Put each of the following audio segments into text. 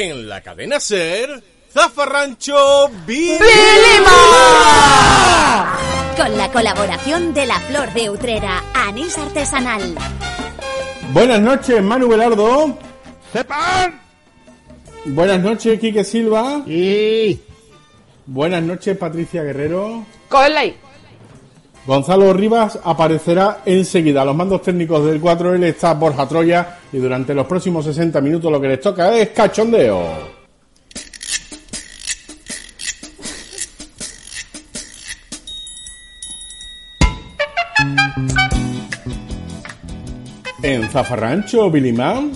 En la cadena Ser, Zafarrancho Vilima. Con la colaboración de la Flor de Utrera, anís artesanal. Buenas noches, Manu Velardo. ¡Sepan! Buenas noches, Quique Silva. Y... Buenas noches, Patricia Guerrero. Cógela Gonzalo Rivas aparecerá enseguida. Los mandos técnicos del 4L está Borja Troya y durante los próximos 60 minutos lo que les toca es cachondeo. En Zafarrancho, Bilimán.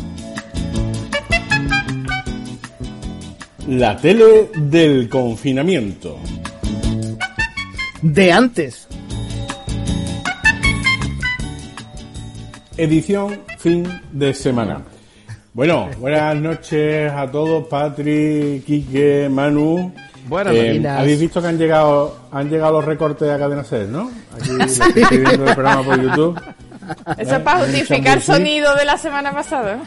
La tele del confinamiento. De antes. Edición fin de semana. Bueno, buenas noches a todos, Patri, Quique, Manu. Buenas Eh, noches. Habéis visto que han llegado han llegado los recortes a Cadena Ser, ¿no? Aquí los que estoy viendo el programa por YouTube. Eso es para Eh, justificar sonido de la semana pasada.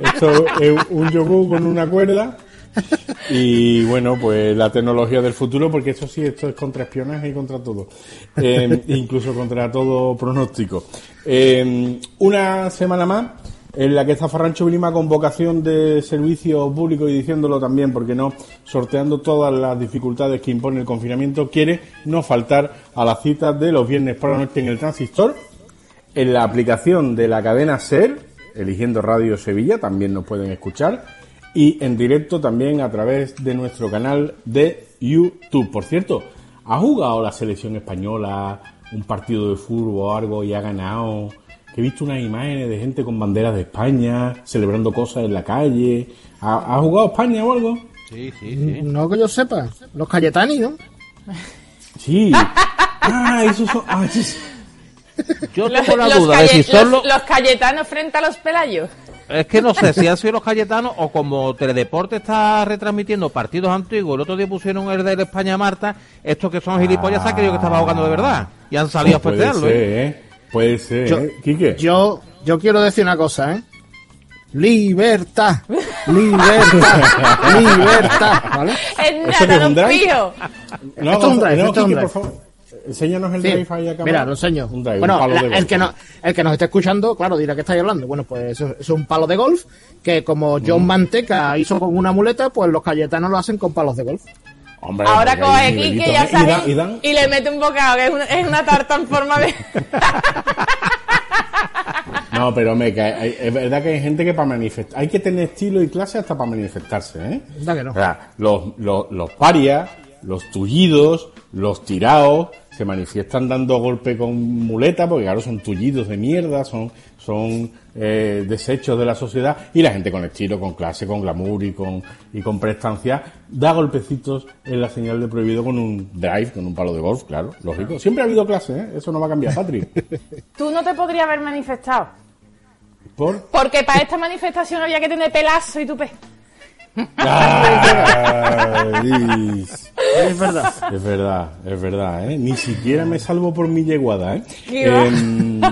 Esto es un yogur con una cuerda. Y bueno, pues la tecnología del futuro, porque eso sí, esto es contra espionaje y contra todo. Eh, incluso contra todo pronóstico. Eh, una semana más en la que Zafarrancho Vilima con vocación de servicio público y diciéndolo también, porque no, sorteando todas las dificultades que impone el confinamiento, quiere no faltar a las citas de los viernes por la noche en el transistor, en la aplicación de la cadena SER, eligiendo Radio Sevilla, también nos pueden escuchar, y en directo también a través de nuestro canal de YouTube. Por cierto, ¿ha jugado la selección española un partido de fútbol o algo y ha ganado? Que he visto unas imágenes de gente con banderas de España, celebrando cosas en la calle. ¿Ha, ha jugado España o algo? Sí, sí, sí. No que yo sepa. Los Cayetani, ¿no? Sí. Ah, esos son... ah. Yo tengo la duda de si los... los cayetanos frente a los pelayos. Es que no sé si han sido los Cayetanos o como Teledeporte está retransmitiendo partidos antiguos, el otro día pusieron el del España Marta, estos que son gilipollas se han creído que estaba jugando de verdad y han salido a Puede festearlo. ser, ¿eh? ¿eh? Puede ser, Yo- ¿eh? Quique. Yo, yo quiero decir una cosa, ¿eh? Libertad, libertad, libertad, ¿vale? Es ¿Eso qué es nada, un no drive? No, Esto es un drive, no, esto es un drive. por favor. Enséñanos el Sí. drive ahí a cámara. Mira, lo enseño. Un drive, bueno, un palo la- de el, que no, el que nos esté escuchando, claro, dirá que estáis hablando. Bueno, pues eso, eso es un palo de golf que como Mm. John Manteca hizo con una muleta, pues los Cayetanos lo hacen con palos de golf. Hombre, Ahora coge hay aquí que nivelitos, ya ¿eh? Y sabes y le mete un bocado, que es una, es una tarta en forma de... No, pero me cae. Es verdad que hay gente que para manifestar. Hay que tener estilo y clase hasta para manifestarse, ¿eh? ¿Verdad que no? O sea, los, los, los parias, los tullidos, los tirados, se manifiestan dando golpe con muleta, porque claro, son tullidos de mierda, son, son eh, desechos de la sociedad, y la gente con estilo, con clase, con glamour y con, y con prestancia, da golpecitos en la señal de prohibido con un drive, con un palo de golf, claro, lógico. Siempre ha habido clase, ¿eh? Eso no va a cambiar, Patri. Tú no te podrías haber manifestado. Por... Porque para esta manifestación había que tener pelazo y tupe. Ay, Es verdad. Es verdad, es verdad, ¿eh? Ni siquiera me salvo por mi yeguada, ¿eh? Em,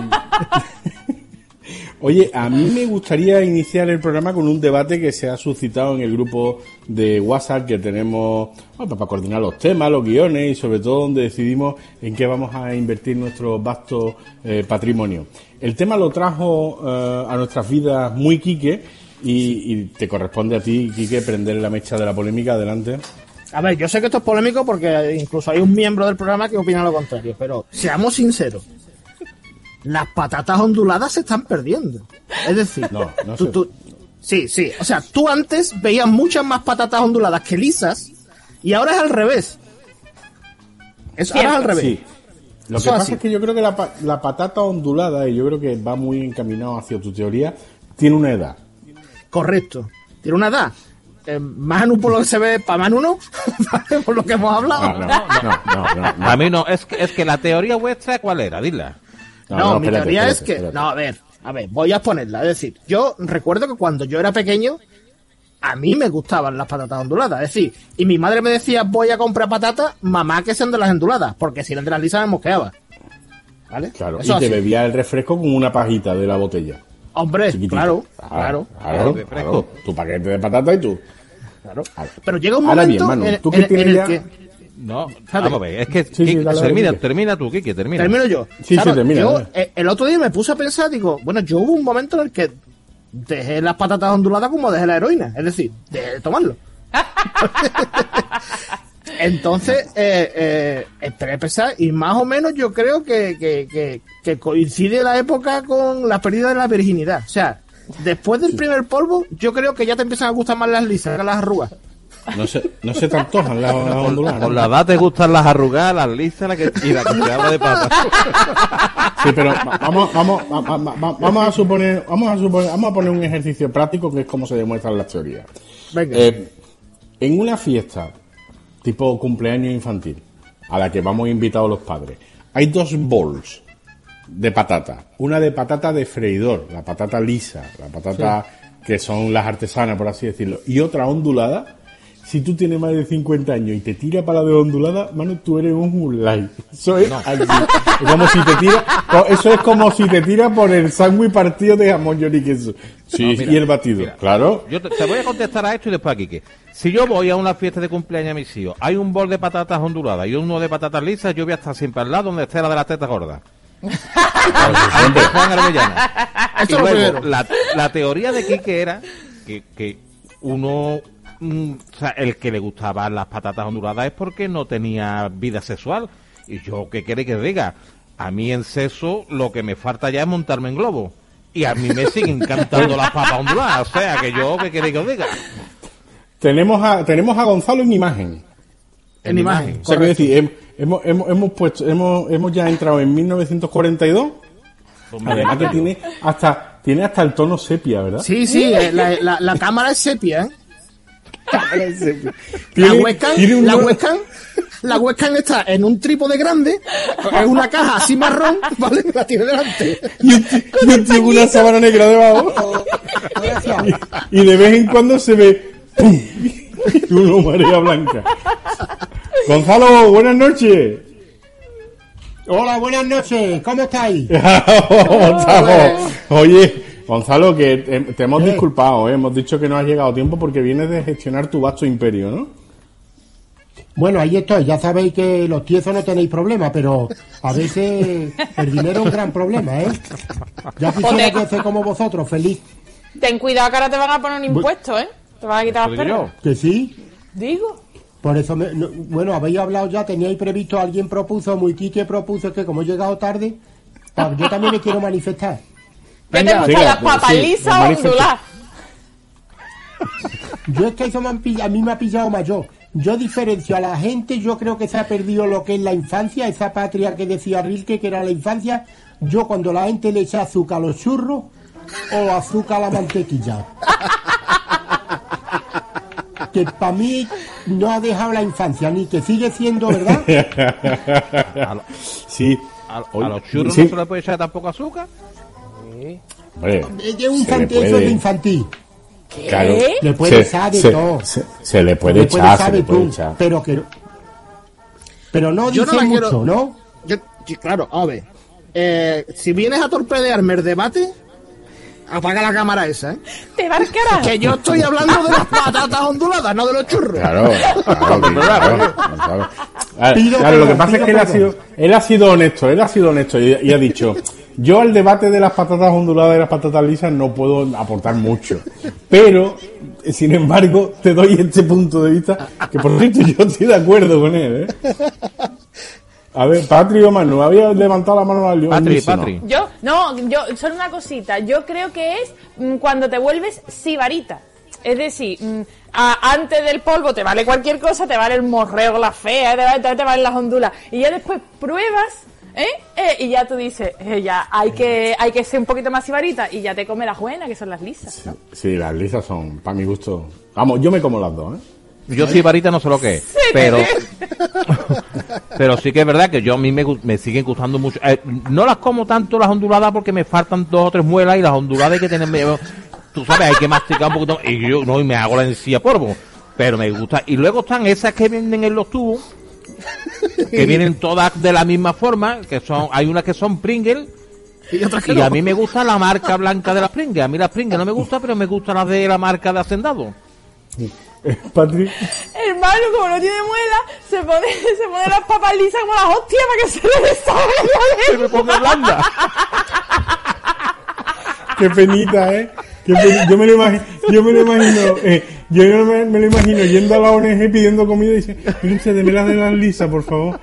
Oye, a mí me gustaría iniciar el programa con un debate que se ha suscitado en el grupo de WhatsApp que tenemos bueno, para coordinar los temas, los guiones y sobre todo donde decidimos en qué vamos a invertir nuestro vasto eh, patrimonio. El tema lo trajo eh, a nuestras vidas muy Quique y, y te corresponde a ti, Quique, prender la mecha de la polémica. Adelante. A ver, yo sé que esto es polémico porque incluso hay un miembro del programa que opina lo contrario, pero seamos sinceros. Las patatas onduladas se están perdiendo. Es decir, No, no tú- sé. tú- sí, sí. O sea, tú antes veías muchas más patatas onduladas que lisas y ahora es al revés. Es, ahora es al revés. Sí. Lo Eso que pasa así. es que yo creo que la, pa- la patata ondulada, y yo creo que va muy encaminado hacia tu teoría, tiene una edad. Correcto. Tiene una edad. Eh, Manu, por lo que se ve, para Manu no, por lo que hemos hablado. Ah, no, no, no, no, no. A mí no, es que, es que la teoría vuestra, ¿cuál era? Dila. No, mi espérate, teoría es que. espérate. No, a ver, a ver, voy a exponerla. Es decir, yo recuerdo que cuando yo era pequeño, a mí me gustaban las patatas onduladas. Es decir, y mi madre me decía, voy a comprar patatas, mamá que sean de las onduladas, porque si eran de las lisas me mosqueaba. ¿Vale? Claro, Eso y te así. bebía el refresco con una pajita de la botella. Hombre, Chiquitito. claro, claro. Claro, fresco. claro. Tu paquete de patata y tú. Claro. Pero llega un Ahora momento bien, Manu, en, tú en- que tienes en el que... No, vamos a ver, es que Sí, sí, Kiki, dale, termina, termina tú, Kiki, termina. Termino yo. Sí, sí, termina, Yo, eh, el otro día me puse a pensar, digo, bueno, yo hubo un momento en el que dejé las patatas onduladas como dejé la heroína. Es decir, dejé de tomarlo. Entonces, eh, eh, pensar y más o menos yo creo que, que, que, que coincide la época con la pérdida de la virginidad. O sea, después del primer polvo, yo creo que ya te empiezan a gustar más las lisas que las arrugas. No se, no se te antojan las, onduladas. Con la edad te gustan las arrugadas, las lisas la que, y la que se habla de pata. Sí, pero va- vamos, vamos, va- va- va- vamos a suponer, vamos a suponer, vamos a poner un ejercicio práctico que es como se demuestran las teorías. Venga. Eh, en una fiesta tipo cumpleaños infantil a la que vamos invitados los padres, hay dos bowls de patata. Una de patata de freidor, la patata lisa, la patata que son las artesanas, por así decirlo, y otra ondulada. Si tú tienes más de 50 años y te tira para la de ondulada, mano, tú eres un mulay. Eso es así. Es como si te tira, eso es como si te tira por el sándwich partido de jamón y queso. Sí, No, mira, y el batido. mira. claro. Yo te, te voy a contestar a esto y después a Kike. Si yo voy a una fiesta de cumpleaños a mis hijos, hay un bol de patatas onduladas y uno de patatas lisas, yo voy a estar siempre al lado donde esté la de las tetas gordas. Siempre Juan Armellana. Y luego, la, la teoría de Kike era que, que uno, mm, o sea, el que le gustaban las patatas onduladas es porque no tenía vida sexual. Y yo, ¿qué quiere que diga? A mí en sexo lo que me falta ya es montarme en globo. Y a mí me siguen encantando las papas onduladas. O sea, que yo, ¿qué quiere que os diga? Tenemos a, tenemos a Gonzalo en imagen. En imagen. O sea, que decir, hem- hemos, hemos, hemos puesto, hemos, hemos ya entrado en 1942. Además que tiene hasta, tiene hasta el tono sepia, ¿verdad? Sí, sí, eh, la, la, la cámara es sepia, ¿eh? La webcam, un la webcam, la webcam está en un trípode grande, es una caja así marrón, ¿vale? La tiene delante. Y y una sábana negra debajo. Y, y de vez en cuando se ve ¡pum! una marea blanca. Gonzalo, buenas noches. Hola, buenas noches, ¿cómo estáis? Gonzalo. Oye, Gonzalo, que te, te hemos disculpado, ¿eh? hemos dicho que no has llegado a tiempo porque vienes de gestionar tu vasto imperio, ¿no? Bueno, ahí estoy, ya sabéis que los tiezos no tenéis problema, pero a veces el dinero es un gran problema, ¿eh? Ya quisiera que ser como vosotros, feliz. Ten cuidado que ahora te van a poner un impuesto, ¿eh? Te van a quitar las perras. Que sí, Digo. Por eso, me- no- bueno, habéis hablado ya, teníais previsto, alguien propuso, muy Quique propuso que como he llegado tarde, yo también me quiero manifestar. ¿Qué te Venga, venga, las papas sí, lisas onduladas? Yo es que eso me han pillado- a mí me ha pillado mayor. Yo diferencio a la gente, yo creo que se ha perdido lo que es la infancia, esa patria que decía Rilke, que era la infancia. Yo cuando la gente le echa azúcar a los churros o azúcar a la mantequilla. Que para mí no ha dejado la infancia, ni que sigue siendo, ¿verdad? Lo- Sí. a- los churros sí. no se le puede echar tampoco azúcar. Hombre, Es un de infantil. Claro. Le puede echar de se, todo. Se, se le puede Le puede echar, se le puede tú, echar. pero que pero no Yo no dice mucho, quiero- ¿no? Yo, sí, claro, a ver. Eh, si vienes a torpedearme el debate, apaga la cámara esa, ¿eh? Te va carajo. Que yo estoy hablando de las patatas onduladas, no de los churros. Claro, claro, que- claro, lo que pasa es que él ha sido, él ha sido honesto, él ha sido honesto y, y ha dicho, yo al debate de las patatas onduladas y las patatas lisas no puedo aportar mucho, pero, eh, sin embargo, te doy este punto de vista, que por cierto yo estoy de acuerdo con él, ¿eh? A ver, Patri o Manu, había levantado la mano al Patri. Patri. Yo, no, yo, solo una cosita. Yo creo que es mm, cuando te vuelves sibarita. Es decir, mm, a- antes del polvo te vale cualquier cosa, te vale el morreo, la fea, te, vale- te valen las ondulas. Y ya después pruebas, ¿eh? Eh, y ya tú dices, eh, ya hay que, hay que ser un poquito más sibarita y ya te come las buenas, que son las lisas. ¿no? Sí, las lisas son, para mi gusto, vamos, yo me como las dos, ¿eh? Yo sí, varita, no sé lo que es. pero, pero sí que es verdad que yo a mí me, me siguen gustando mucho. Eh, no las como tanto las onduladas porque me faltan dos o tres muelas y las onduladas hay que tener. medio- Tú sabes, hay que masticar un poquito. Y yo no y me hago la encía polvo. Pero me gusta. Y luego están esas que vienen en los tubos. Que vienen todas de la misma forma. Que son, hay unas que son Pringles. Y no. a mí me gusta la marca blanca de la Pringles. A mí la Pringles no me gusta, pero me gusta la de la marca de Hacendado. Patrick, Hermano, como no tiene muela, se pone, se pone las papas lisas como las hostias para que se le deshaga Que me ponga blanda. qué penita, ¿eh? Qué Yo me lo imagino, yo me lo imagino, eh, yo me, me lo imagino yendo a la ONG pidiendo comida y dice, usted, deme las de las lisas, por favor.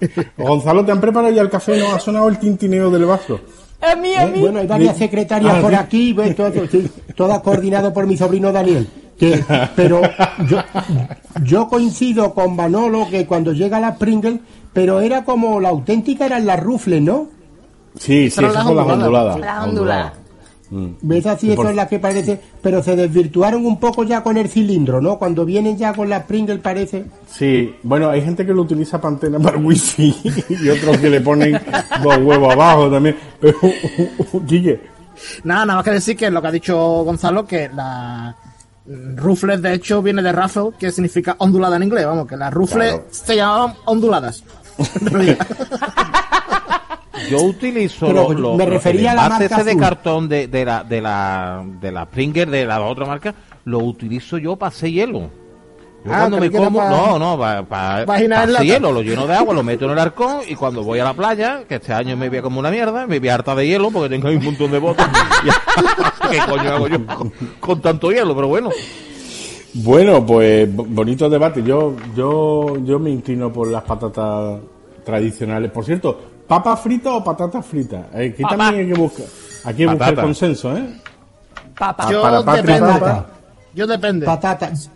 Gonzalo, ¿te han preparado ya el café? ¿No ha sonado el tintineo del vaso? A mí, a Eh, mí. Bueno, hay varias secretarias Ah, por aquí, ves, todo, sí, todas coordinado por mi sobrino Daniel. Que, pero yo, yo coincido con Manolo que cuando llega la Pringle, pero era como la auténtica eran las rufles, ¿no? Sí, sí, Son esas las son las onduladas. Las onduladas. ¿Ves así? Eso por- es la que parece. Pero se desvirtuaron un poco ya con el cilindro, ¿no? Cuando vienen ya con la Pringle parece. Sí, bueno, hay gente que lo utiliza para antena para wifi y otros que le ponen dos huevos abajo también. Pero, Guille, Nada, nada más que decir que lo que ha dicho Gonzalo, que la Ruffles de hecho viene de ruffle, que significa ondulada en inglés, vamos, que las Ruffles Claro. se llamaban onduladas. Yo utilizo Pero los me refería el a la envase marca ese de cartón de, de la de la de la Pringles de la otra marca, lo utilizo yo para hacer hielo. Yo Ah, cuando me como, pa- no, no, para en lata. hielo, lo lleno de agua, lo meto en el arcón y cuando voy a la playa, que este año me voy como una mierda, me voy harta de hielo porque tengo ahí un montón de botas. ¿Qué coño hago yo con, con tanto hielo? Pero bueno, bueno, pues bo- bonito debate. Yo, yo, yo me inclino por las patatas tradicionales. Por cierto, ¿papa frita o patatas fritas? Eh, Aquí Papa. también hay que buscar, aquí hay que buscar consenso, ¿eh? Papa. Yo para depende. papa. Yo depende. Patatas.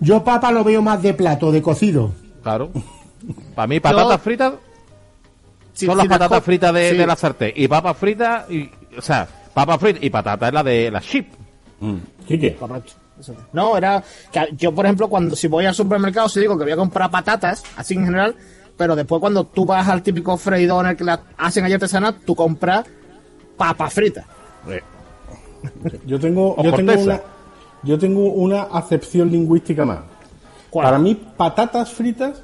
Yo papa lo veo más de plato, de cocido. claro. Para mí patatas Yo- fritas Sí, son sí, las de patatas co- fritas de, sí. de la sartén. Y papas fritas, y, o sea, papas fritas y patatas es la de la chip. Mm. Quique. Correcto. Eso es. No, era que yo, por ejemplo, cuando si voy al supermercado, si digo que voy a comprar patatas, así en general, pero después cuando tú vas al típico freidor en el que la hacen allá artesana, tú compras papas fritas. Yo tengo, O yo tengo corteza. una, yo tengo una acepción lingüística más. ¿Cuál? Para mí, patatas fritas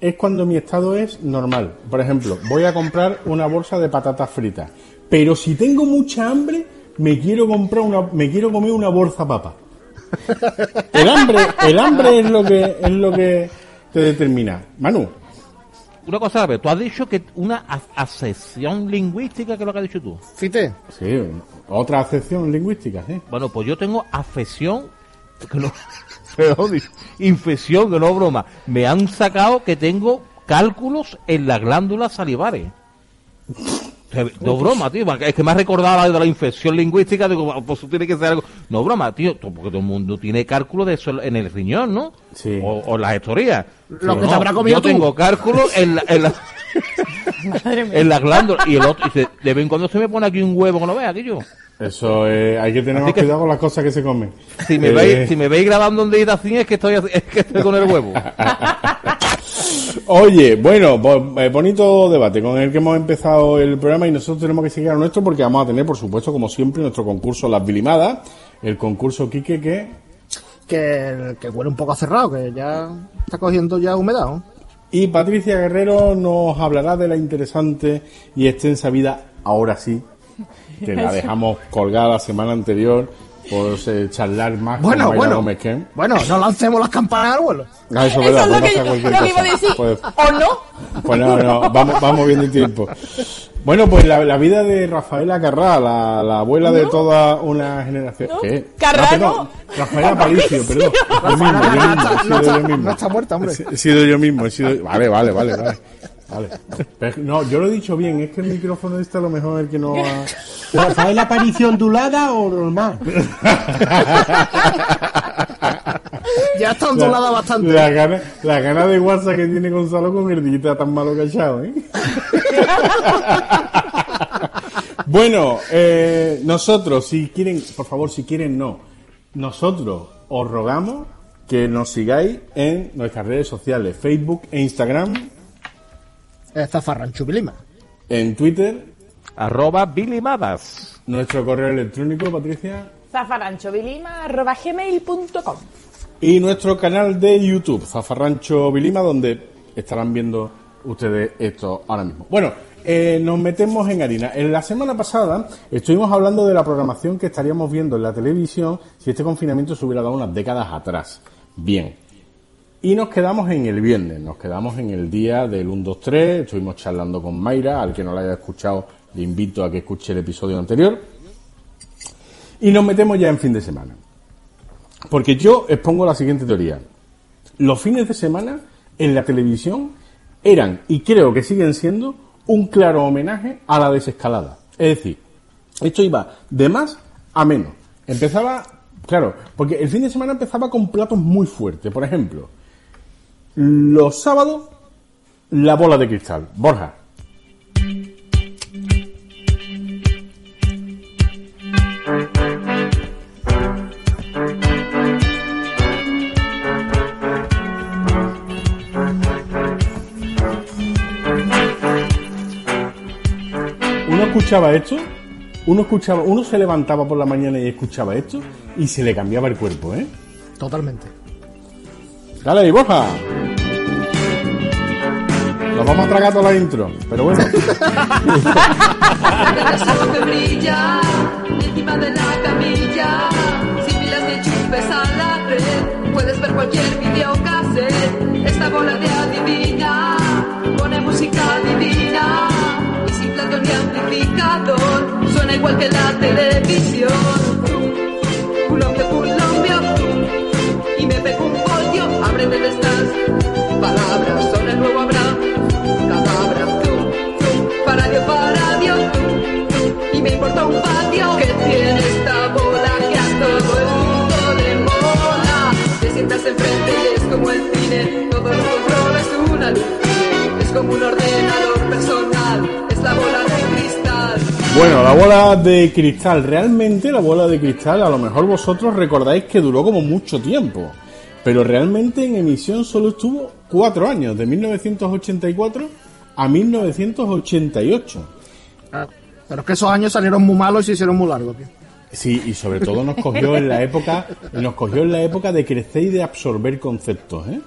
es cuando mi estado es normal. Por ejemplo, voy a comprar una bolsa de patatas fritas. Pero si tengo mucha hambre, me quiero comprar una, me quiero comer una bolsa papa. El hambre, el hambre es lo que, es lo que te determina. Manu, Una cosa, ver, tú has dicho que una a- acepción lingüística, que es lo que has dicho tú. Fíjate, sí, otra acepción lingüística, sí. Bueno, pues yo tengo afección, que no, perdón, infección, que no broma. Me han sacado que tengo cálculos en las glándulas salivares. No broma, tío, es que me ha recordado la de la infección lingüística, digo, pues eso tiene que ser algo. No broma, tío, porque todo el mundo tiene cálculo de eso en el riñón, ¿no? Sí. O, o las gestorías. Lo que te habrá comido Yo tú. tengo cálculo en la, en la, Madre mía. en las glándulas. Y el otro, dice, de vez en cuando se me pone aquí un huevo que no vea, tío. Eso eh, hay que tener Así más que- cuidado con las cosas que se comen. Si me, Eh, veis, si me veis grabando en Deidacín es que estoy, es que estoy con el huevo. Oye, bueno, eh, bonito debate con el que hemos empezado el programa y nosotros tenemos que seguir a nuestro porque vamos a tener, por supuesto, como siempre, nuestro concurso Las Bilimadas, el concurso Quique que... que, que huele un poco a cerrado, que ya está cogiendo ya humedad. ¿no? Y Patricia Guerrero nos hablará de la interesante y extensa vida, ahora sí, que la dejamos colgada la semana anterior por eh, charlar más Bueno, con bueno. Gómez que... Bueno, no lancemos las campanas al vuelo. Ah, eso es Eso verdad, es lo que, lo que iba a decir. Puede- ¿O no? Pues no, no, vamos, vamos viendo el tiempo. Bueno, pues la, la vida de Rafaela Carrá, la, la abuela de toda una generación. ¿No? ¿Qué? Carrá, perdón, no. Rafaela Aparicio, perdón. Yo mismo, yo mismo, he sido no, yo mismo. no está muerta, hombre. He sido yo mismo, he sido... Vale, vale, vale, vale. Vale. Pero, no, yo lo he dicho bien, es que el micrófono este a lo mejor es el que no ha... ¿Rafael Aparicio ondulada o normal? Ya está ondulada bastante. La gana, la gana de WhatsApp que tiene Gonzalo con el dita tan malo cachado, ¿eh? bueno, eh, nosotros, si quieren, por favor, si quieren, no. Nosotros os rogamos que nos sigáis en nuestras redes sociales, Facebook e Instagram, Está Farranchu Vilima. en Twitter, Arroba bilimadas. nuestro correo electrónico, Patricia, zafaranchovilima.gmail.com y nuestro canal de YouTube, Zafarrancho Vilima, donde estarán viendo ustedes esto ahora mismo. Bueno, eh, nos metemos en harina. En la semana pasada estuvimos hablando de la programación que estaríamos viendo en la televisión si este confinamiento se hubiera dado unas décadas atrás. Bien. Y nos quedamos en el viernes, nos quedamos en el día del 1, 2, 3, estuvimos charlando con Mayra, al que no la haya escuchado le invito a que escuche el episodio anterior. Y nos metemos ya en fin de semana. Porque yo expongo la siguiente teoría. Los fines de semana en la televisión eran, y creo que siguen siendo, un claro homenaje a la desescalada. Es decir, esto iba de más a menos. Empezaba, claro, porque el fin de semana empezaba con platos muy fuertes. Por ejemplo, los sábados, la bola de cristal. Borja. Uno escuchaba esto, uno escuchaba, uno se levantaba por la mañana y escuchaba esto y se le cambiaba el cuerpo, ¿eh? Totalmente. Dale Borja. Nos vamos a tragar toda la intro, pero bueno. Que brilla encima de la camilla, sin pilas ni chupes a la red, puedes ver cualquier videocassette. Esta bola de adivina pone música divina y sin plato ni amplificador, suena igual que la televisión. Y me pego un pollo, aprende de estas palabras, patio que tiene esta bola que a todo el mundo le mola. Te sientas enfrente y es como el cine, todo lo controla, es una luz, es como un ordenador personal, es la bola de cristal. Bueno, la bola de cristal, realmente la bola de cristal, a lo mejor vosotros recordáis que duró como mucho tiempo, pero realmente en emisión solo estuvo cuatro años, de 1984 a 1988. Ah, Pero es que esos años salieron muy malos y se hicieron muy largos, tío. Sí, y sobre todo nos cogió en la época, nos cogió en la época de crecer y de absorber conceptos, ¿eh?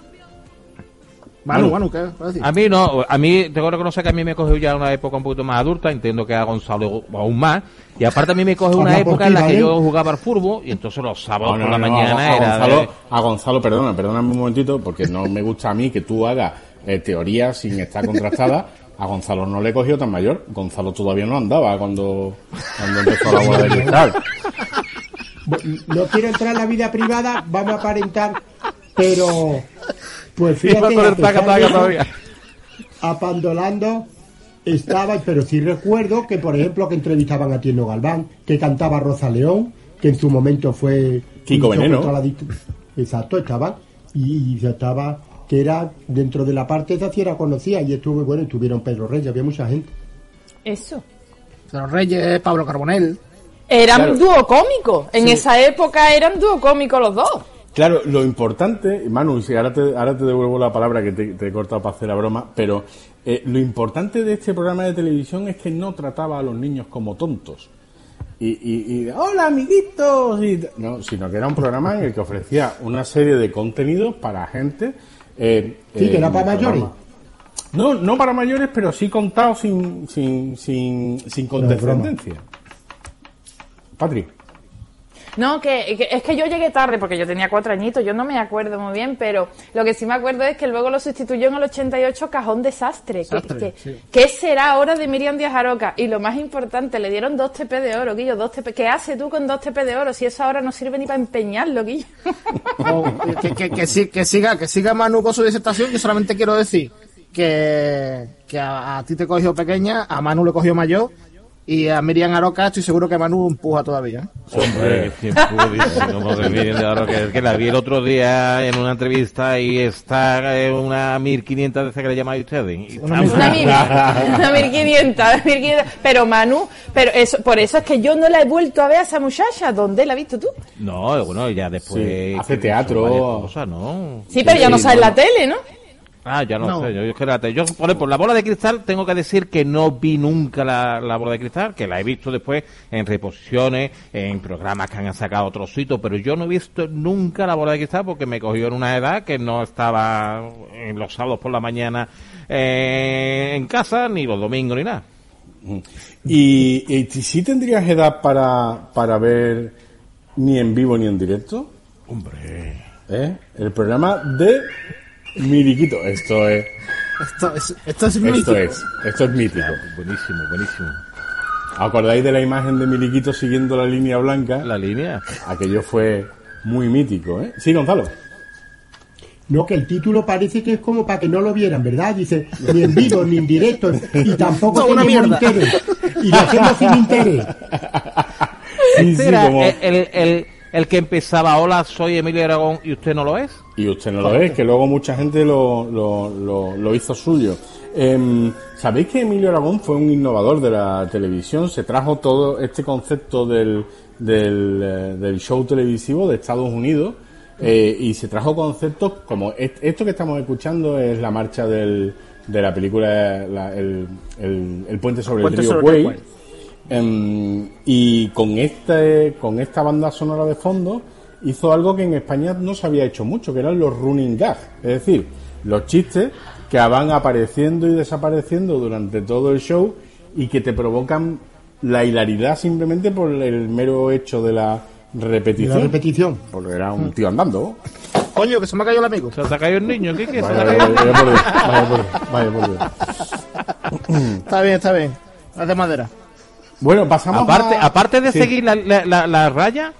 Manu, Manu. ¿qué vas a decir? A mí no, a mí tengo que reconocer que a mí me cogió ya una época un poquito más adulta, entiendo que a Gonzalo aún más, y aparte a mí me coge una época en la que yo jugaba al fútbol y entonces los sábados No, por la no, mañana a, a era Gonzalo, de- a Gonzalo, perdona, perdóname un momentito, porque no me gusta a mí que tú hagas eh, teorías sin estar contrastada. A Gonzalo no le cogió tan mayor. Gonzalo todavía no andaba cuando, cuando empezó la bola de cristal. No quiero entrar en la vida privada, vamos a aparentar, pero pues fíjate, con el taca, taca todavía. apandolando estaba, pero sí recuerdo que por ejemplo que entrevistaban a Tierno Galván, que cantaba Rosa León, que en su momento fue Kiko Veneno. la Exacto, estaba y, y estaba que era dentro de la parte esa sí era conocida y estuvo bueno, estuvieron Pedro Reyes, había mucha gente. Eso. Los Reyes, Pablo Carbonell. Eran Claro. dúo cómico. En esa época eran dúo cómico los dos. Claro, lo importante, Manu, si ahora te, ahora te devuelvo la palabra que te, te he cortado para hacer la broma, pero eh, lo importante de este programa de televisión es que no trataba a los niños como tontos. Y, y, y, hola amiguitos, y, no, sino que era un programa en el que ofrecía una serie de contenidos para gente. Eh, Sí, que eh, era para mayores. No, no para mayores, pero sí contados sin, sin, sin, sin No, condescendencia. Patri. No, que, que- es que yo llegué tarde porque yo tenía cuatro añitos, yo no me acuerdo muy bien, pero lo que sí me acuerdo es que luego lo sustituyó en el 88 Cajón Desastre. Que- Desastre, que, sí. ¿Qué será ahora de Miriam Díaz Aroca? Y lo más importante, le dieron dos TP de oro, Guillo, dos TP. ¿Qué haces tú con dos TP de oro si eso ahora no sirve ni para empeñarlo, Guillo? Que, que, que, sí- que siga, que siga Manu con su disertación, yo solamente quiero decir que, que a, a ti te cogió pequeña, a Manu le cogió mayor, y a Miriam Aroca estoy seguro que Manu empuja todavía. ¿eh? Hombre, qué pudísimo, madre mía, de ahora que, que la vi el otro día en una entrevista y está en una 1500 de esa que le llamáis ustedes. Y Una Una mil, una 1500, una 1500. Pero Manu, pero eso, por eso es que yo no la he vuelto a ver a esa muchacha. ¿Dónde la has visto tú? No, bueno, ya después... Sí, hace teatro. cosas, ¿no? Sí, pero ya no sale en la tele, ¿no? Ah, ya no, No. sé. Yo, yo, espérate, yo, por ejemplo, la bola de cristal, tengo que decir que no vi nunca la, la bola de cristal, que la he visto después en reposiciones, en programas que han sacado trocitos, pero yo no he visto nunca la bola de cristal porque me cogió en una edad que no estaba en los sábados por la mañana eh, en casa, ni los domingos, ni nada. ¿Y, y si tendrías edad para, para ver ni en vivo ni en directo? Hombre. ¿Eh? El programa de Miriquito. Esto es. Esto es, esto es Esto mítico. es. Esto es mítico. Buenísimo, buenísimo. ¿Acordáis de la imagen de Miriquito siguiendo la línea blanca? La línea. Aquello fue muy mítico, ¿eh? Sí, Gonzalo. No, que el título parece que es como para que no lo vieran, ¿verdad? Dice, ni en vivo, ni en directo, y tampoco una tenemos mierda. interés. Y lo hacemos sin interés. Sí, sí, como- el, el, el- el que empezaba, hola, soy Emilio Aragón y usted no lo es. Y usted no lo es, que luego mucha gente lo, lo, lo, lo hizo suyo. Em, ¿Sabéis que Emilio Aragón fue un innovador de la televisión? Se trajo todo este concepto del, del, eh, del show televisivo de Estados Unidos eh, y se trajo conceptos como est- esto que estamos escuchando es la marcha del, de la película la- el, el, el puente sobre Puente el río sobre el Em, y con este, con esta banda sonora de fondo hizo algo que en España no se había hecho mucho, que eran los running gags, es decir, los chistes que van apareciendo y desapareciendo durante todo el show y que te provocan la hilaridad simplemente por el mero hecho de la repetición. la repetición. Porque era un tío andando. Coño, que se me ha caído el amigo. Se te ha caído el niño, ¿qué qué? Se te Vaya, vaya, vaya por Dios, vaya por Dios, vaya por Dios. Está bien, está bien. Es de madera. Bueno, pasamos Aparte, a... aparte de Sí, seguir la, la, la- la raya,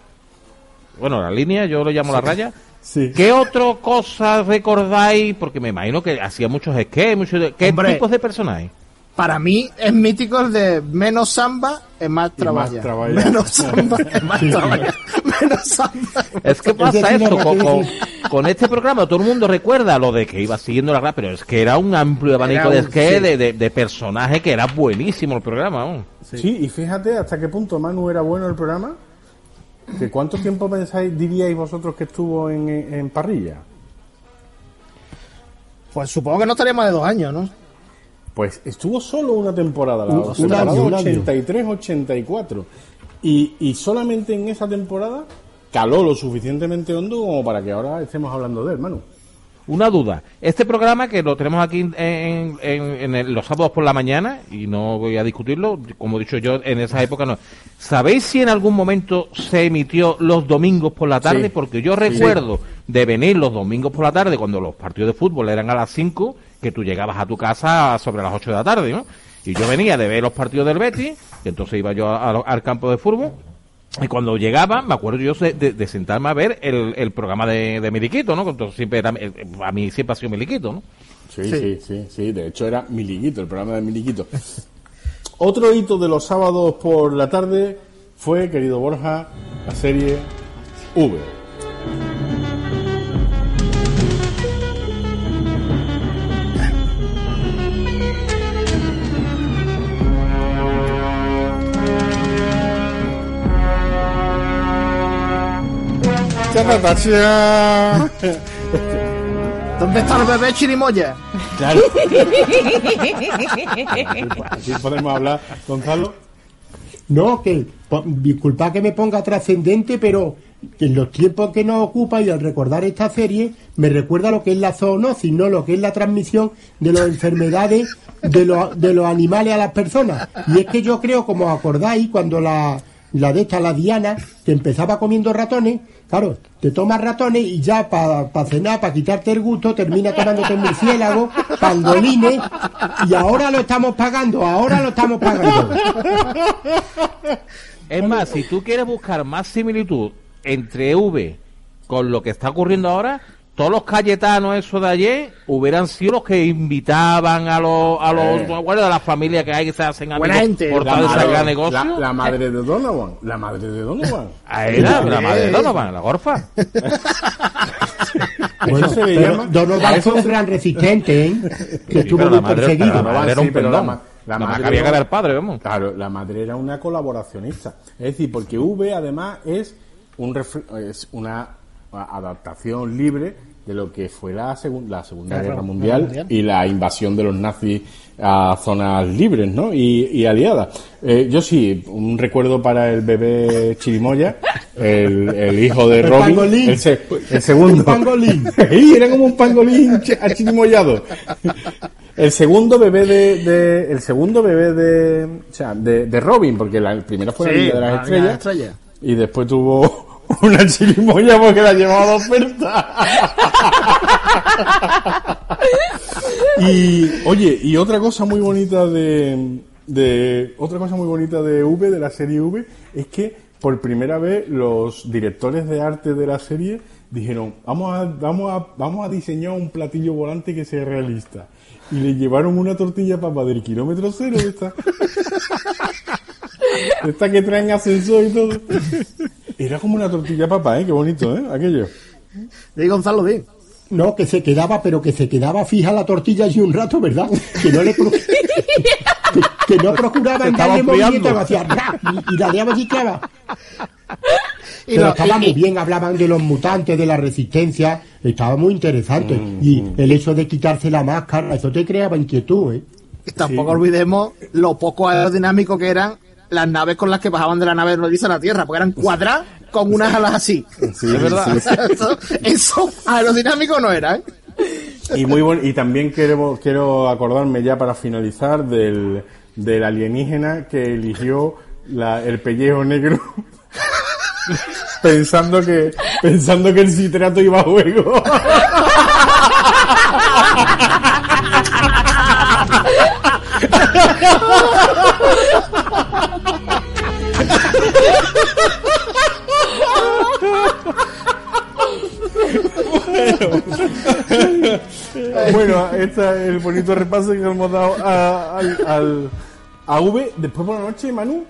bueno, la línea, yo lo llamo la raya, sí. ¿qué otra cosa recordáis? Porque me imagino que hacía muchos sketches, muchos ¿qué Hombre. tipos de personajes? Para mí es mítico el de menos samba es más trabajo. trabaja. Menos samba es más trabajo. Menos samba. Es que pasa eso, con, con, este programa todo el mundo recuerda lo de que iba siguiendo la raya, pero es que era un amplio abanico de sí. de, de, de personajes que era buenísimo el programa. ¿no? Sí. y fíjate hasta qué punto Manu era bueno el programa. ¿Que ¿Cuánto tiempo pensáis, diríais vosotros que estuvo en, en parrilla? Pues supongo que no estaría más de dos años, ¿no? Pues estuvo solo una temporada, la Un- un temporada año, un año. 83-84. Y, y solamente en esa temporada caló lo suficientemente hondo como para que ahora estemos hablando de él, Manu. Una duda. Este programa que lo tenemos aquí en, en- en- en el- los sábados por la mañana, y no voy a discutirlo, como he dicho yo, en esa época no. ¿Sabéis si en algún momento se emitió los domingos por la tarde? Sí. Porque yo recuerdo de venir los domingos por la tarde, cuando los partidos de fútbol eran a las 5, que tú llegabas a tu casa sobre las 8 de la tarde, ¿no? Y yo venía de ver los partidos del Betis, que entonces iba yo a- a- al campo de fútbol, y cuando llegaba, me acuerdo yo de, de- de sentarme a ver el, el programa de, de Miliquito, ¿no? Entonces siempre era, a mí siempre ha sido Miliquito, ¿no? Sí, sí, sí, sí, De hecho era Miliquito, el programa de Miliquito. Otro hito de los sábados por la tarde fue, querido Borja, la serie V. ¿Dónde está el bebé chirimoya? Claro. Así podemos hablar, Gonzalo. No, que disculpa que me ponga trascendente, pero en los tiempos que nos ocupa y al recordar esta serie me recuerda lo que es la zoonosis, no lo que es la transmisión de las enfermedades de los, de los animales a las personas. Y es que yo creo, como os acordáis, cuando la, la de esta, la Diana, que empezaba comiendo ratones, claro, te tomas ratones y ya para cenar, para quitarte el gusto, termina tomándote murciélago, pangolines, y ahora lo estamos pagando, ahora lo estamos pagando. Es más, si tú quieres buscar más similitud entre V con lo que está ocurriendo ahora, todos los cayetanos esos de ayer hubieran sido los que invitaban a los a los Eh. bueno, de la familia que hay que se hacen Buena amigos gente. por La tal sacar negocio. la- la madre de Donovan. La madre de Donovan. Ah, era la madre de Donovan, la gorfa. Bueno, Eso se le pero llama- a Donovan eso fue un gran resistente, ¿eh? que Sí, estuvo pero muy la madre- perseguido. la madre era un Sí, la la madre había que padre, vamos. Claro, la madre era una colaboracionista. Es decir, porque V además es, un es una adaptación libre de lo que fue la, segun- la Segunda Guerra Guerra Mundial, Mundial. y la invasión de los nazis a zonas libres ¿no? y, y aliadas. Eh, yo sí, un recuerdo para el bebé Chirimoya, el, el hijo de El Robin, el, se- el segundo. Un pangolín. Sí, era como un pangolín ch- achirimoyado. El segundo bebé de, de- el segundo bebé de, o sea, de, de Robin, porque la, el primero fue la Sí, de estrellas, las Estrellas. y después tuvo una chirimoya porque la llevaba de oferta. y oye, y otra cosa muy bonita de, de otra cosa muy bonita de V de la serie V es que por primera vez los directores de arte de la serie dijeron vamos a vamos a vamos a diseñar un platillo volante que sea realista y le llevaron una tortilla papa del kilómetro cero esta esta que traen ascensor y todo era como una tortilla papa eh qué bonito eh aquello Di Gonzalo, di. No, que se quedaba, pero que se quedaba fija la tortilla allí un rato, ¿verdad? Que no le pro- que, que no procuraba Se estaba darle movimiento, hacía y, y la de allí quedaba. Y Pero estaba muy bien, hablaban de los mutantes, de la resistencia, estaba muy interesante. Y el hecho de quitarse la máscara, eso te creaba inquietud, ¿eh? y tampoco olvidemos lo poco aerodinámico que eran las naves con las que bajaban de la nave nodriza a la Tierra, porque eran cuadradas con unas alas así. Sí, Es verdad. sí. Eso, eso aerodinámico no era, ¿eh? Y muy buen, y también quiero, quiero acordarme ya para finalizar del, del alienígena que eligió la- el pellejo negro pensando que pensando que el citrato iba a juego. bueno, este es el bonito repaso que hemos dado a, al, a V. Después por la noche, Manu,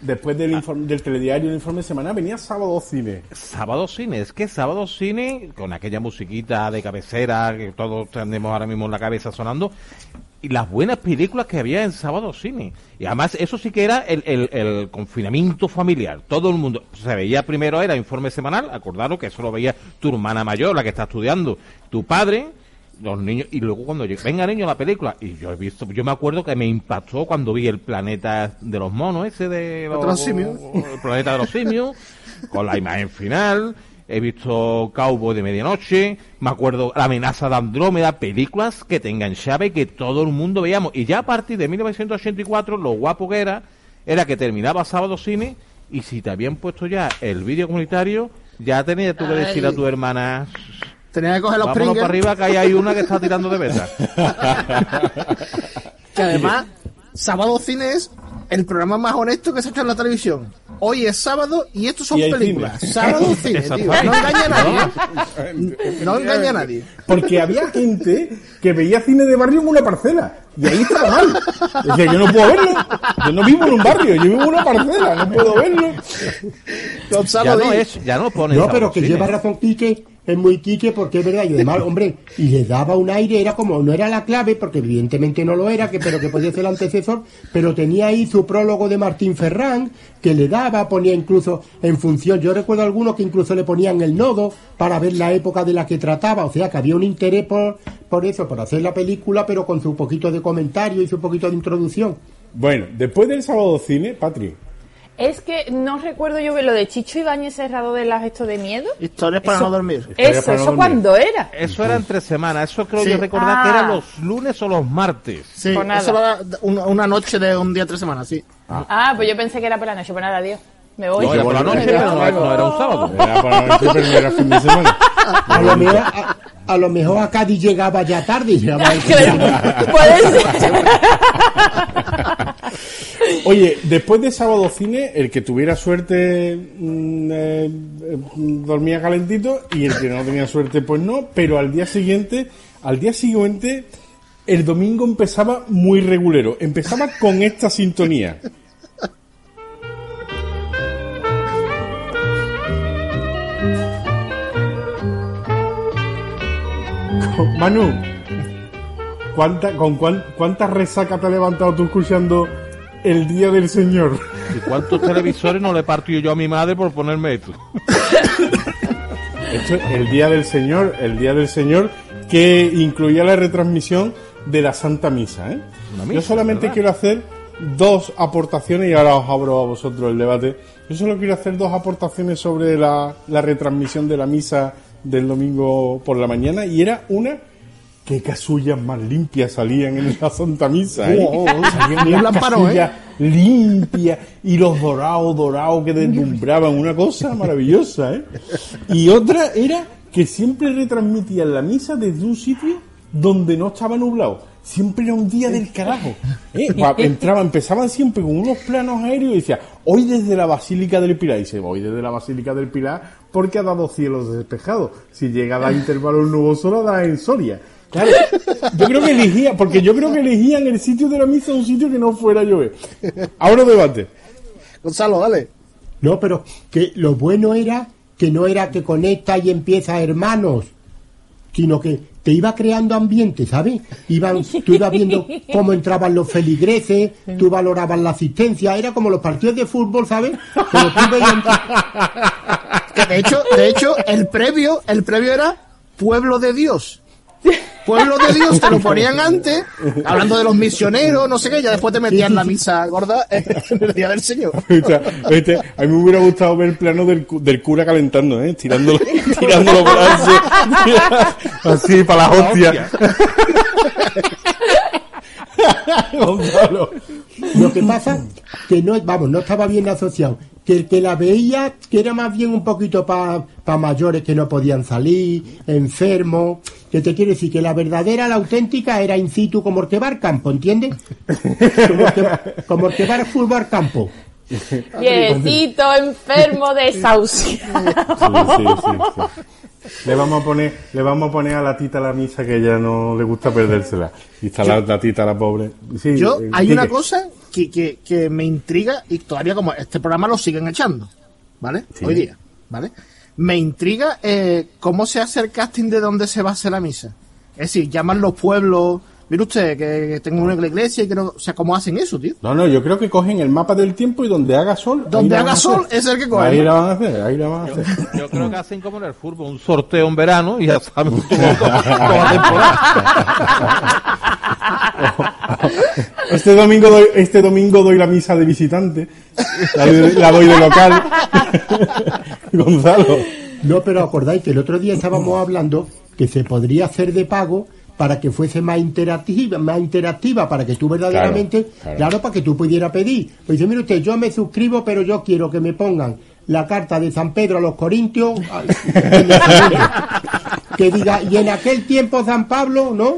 después del, informe, del telediario, el informe semanal, venía sábado cine. Sábado Cine, es que Sábado Cine, con aquella musiquita de cabecera que todos tenemos ahora mismo en la cabeza sonando, y las buenas películas que había en Sábado Cine. Y además, eso sí que era el, el- el confinamiento familiar. Todo el mundo se veía primero, era informe semanal, acordaros que eso lo veía tu hermana mayor, la que está estudiando, tu padre, los niños, y luego cuando llegó, venga niño la película, y yo he visto, yo me acuerdo que me impactó cuando vi el planeta de los monos, ese de de los simios. el planeta de los simios, con la imagen final. He visto Cowboy de Medianoche, me acuerdo La amenaza de Andrómeda, películas que te enganchaba y que todo el mundo veíamos. Y ya a partir de 1984, lo guapo que era, era que terminaba sábado cine y si te habían puesto ya el vídeo comunitario, ya tenías tú que decir a tu hermana, Tenía que coger los vámonos para arriba que ahí hay una que está tirando de beta. que además, Sábado Cine es el programa más honesto que se ha hecho en la televisión. Hoy es sábado y estos son Y películas. cine. Sábado Cine, tío. No engaña a nadie. No engaña a nadie. Porque había gente que veía cine de barrio en una parcela. Y ahí estaba mal. Decía, yo no puedo verlo. Yo no vivo en un barrio, yo vivo en una parcela, no puedo verlo. Ya no es, ya no pone No, pero que Cine. lleva razón Quique, es muy Quique porque es verdad, y además, hombre, y le daba un aire, era como, no era la clave, porque evidentemente no lo era, que pero que podía ser el antecesor, pero tenía ahí su prólogo de Martín Ferrán, que le daba, ponía incluso en función, yo recuerdo algunos que incluso le ponían el nodo para ver la época de la que trataba, o sea que había un interés por, por eso, por hacer la película, pero con su poquito de comentario y su poquito de introducción. Bueno, después del sábado cine, Patri, Es que no recuerdo yo ver lo de Chicho Ibáñez cerrado de las esto de miedo. Historias para Eso- no dormir. Eso, para no ¿eso cuándo era? Eso era entre semanas, eso creo Sí. yo recordar que Ah. era los lunes o los martes. Sí, Pues nada. eso era una, una noche de un día, tres semanas, sí. Ah, pues yo pensé que era por la noche. Pues nada, adiós. Me voy. No, era por la noche, pero no, no era un sábado. era para la noche, pero no era fin de semana. A lo mejor a, a lo mejor a Cádiz llegaba ya tarde, llegaba Puede ser. Oye, después de sábado cine, el que tuviera suerte mm, eh, dormía calentito y el que no tenía suerte, pues no. Pero al día siguiente, al día siguiente, el domingo empezaba muy regulero. Empezaba con esta sintonía. Manu, ¿cuánta, con cuán- cuántas resacas te has levantado tú escuchando el Día del Señor? ¿Y cuántos televisores no le he partido yo a mi madre por ponerme esto? Esto es el Día del Señor, el Día del Señor que incluía la retransmisión de la Santa Misa. ¿eh? Misa, Yo solamente ¿verdad? quiero hacer dos aportaciones y ahora os abro a vosotros el debate. Yo solo quiero hacer dos aportaciones sobre la, la retransmisión de la misa del domingo por la mañana y era una qué casullas más limpias salían en la Santa Misa. ¿eh? Oh, oh, Salían bien las lámparo, casullas limpias y los dorados, dorados que deslumbraban, una cosa maravillosa. ¿eh? Y otra era que siempre retransmitían la misa desde un sitio donde no estaba nublado. Siempre era un día del carajo. ¿eh? Entraban, empezaban siempre con unos planos aéreos y decía, hoy desde la Basílica del Pilar. Y dice, hoy desde la Basílica del Pilar porque ha dado cielos despejados. Si llega a dar intervalos nubosos, la da en Soria. Claro, yo creo que elegía, porque yo creo que elegían el sitio de la misa un sitio que no fuera a llover. Ahora debate. Gonzalo, dale. No, pero que lo bueno era que no era que conecta y empieza hermanos, sino que te iba creando ambiente, ¿sabes? Iban, tú ibas viendo cómo entraban los feligreses, tú valorabas la asistencia, era como los partidos de fútbol, ¿sabes? Pero tú veías- Que de hecho, de hecho, el previo, el previo era Pueblo de Dios. Pueblo de Dios te lo ponían antes, hablando de los misioneros, no sé qué, ya después te metían la misa gorda en el día del Señor. Este, este, a mí me hubiera gustado ver el plano del, del cura calentando, ¿eh? Tirándolo, tirándolo por así, así para la hostia. Gonzalo. Lo que pasa que no, vamos, no estaba bien asociado. Que el que la veía, que era más bien un poquito para mayores que no podían salir, enfermos. Que te quiero decir que la verdadera, la auténtica, era in situ como el que va al campo, ¿entiendes? Como el que, como el que va al fútbol al campo. Viejito enfermo desahuciado. Sí, sí, sí, sí. Le vamos a poner, le vamos a poner a la tita la misa que ella no le gusta perdérsela. Y está la, la tita la pobre. Sí, Yo, eh, hay una cosa que, que, que me intriga y todavía como este programa lo siguen echando, ¿vale? Sí. Hoy día, ¿vale? Me intriga eh, cómo se hace el casting de dónde se va a hacer la misa. Es decir, llaman los pueblos, mire usted que tengo una iglesia y que no, o sea, ¿cómo hacen eso, tío? No, no, yo creo que cogen el mapa del tiempo y donde haga sol. Donde haga sol es el que cogen. Ahí la van a hacer, ahí la van a hacer. Yo creo que hacen como en el fútbol, un sorteo en verano y ya saben toda la temporada. Este domingo doy, este domingo doy la misa de visitante. La doy de local. Gonzalo. No, pero acordáis que el otro día estábamos hablando que se podría hacer de pago para que fuese más interactiva, más interactiva, para que tú verdaderamente, Claro, claro, claro. para que tú pudieras pedir. Pues dice, mire usted, yo me suscribo, pero yo quiero que me pongan la carta de San Pedro a los Corintios, que diga, y en aquel tiempo San Pablo, ¿no?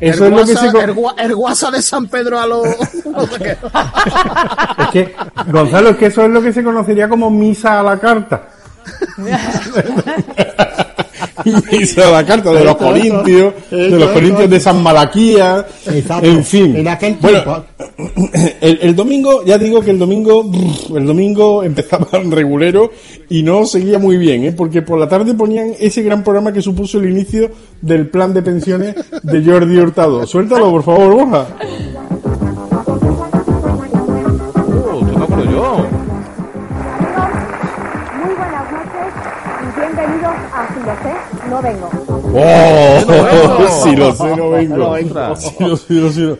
Eso el, es lo que se. el, gua- el guasa de San Pedro a los... Es que, Gonzalo, es que eso es lo que se conocería como misa a la carta. a la carta de los corintios, de los corintios de San Malaquía, Exacto. en fin. En aquel Bueno, el, el domingo, ya digo que el domingo, el domingo empezaba regulero y no seguía muy bien, ¿eh? porque por la tarde ponían ese gran programa que supuso el inicio del plan de pensiones de Jordi Hurtado. Suéltalo, por favor, Borja. No vengo. ¡Oh! si lo sé, no vengo. No vengo. Si lo sé, no sé, no-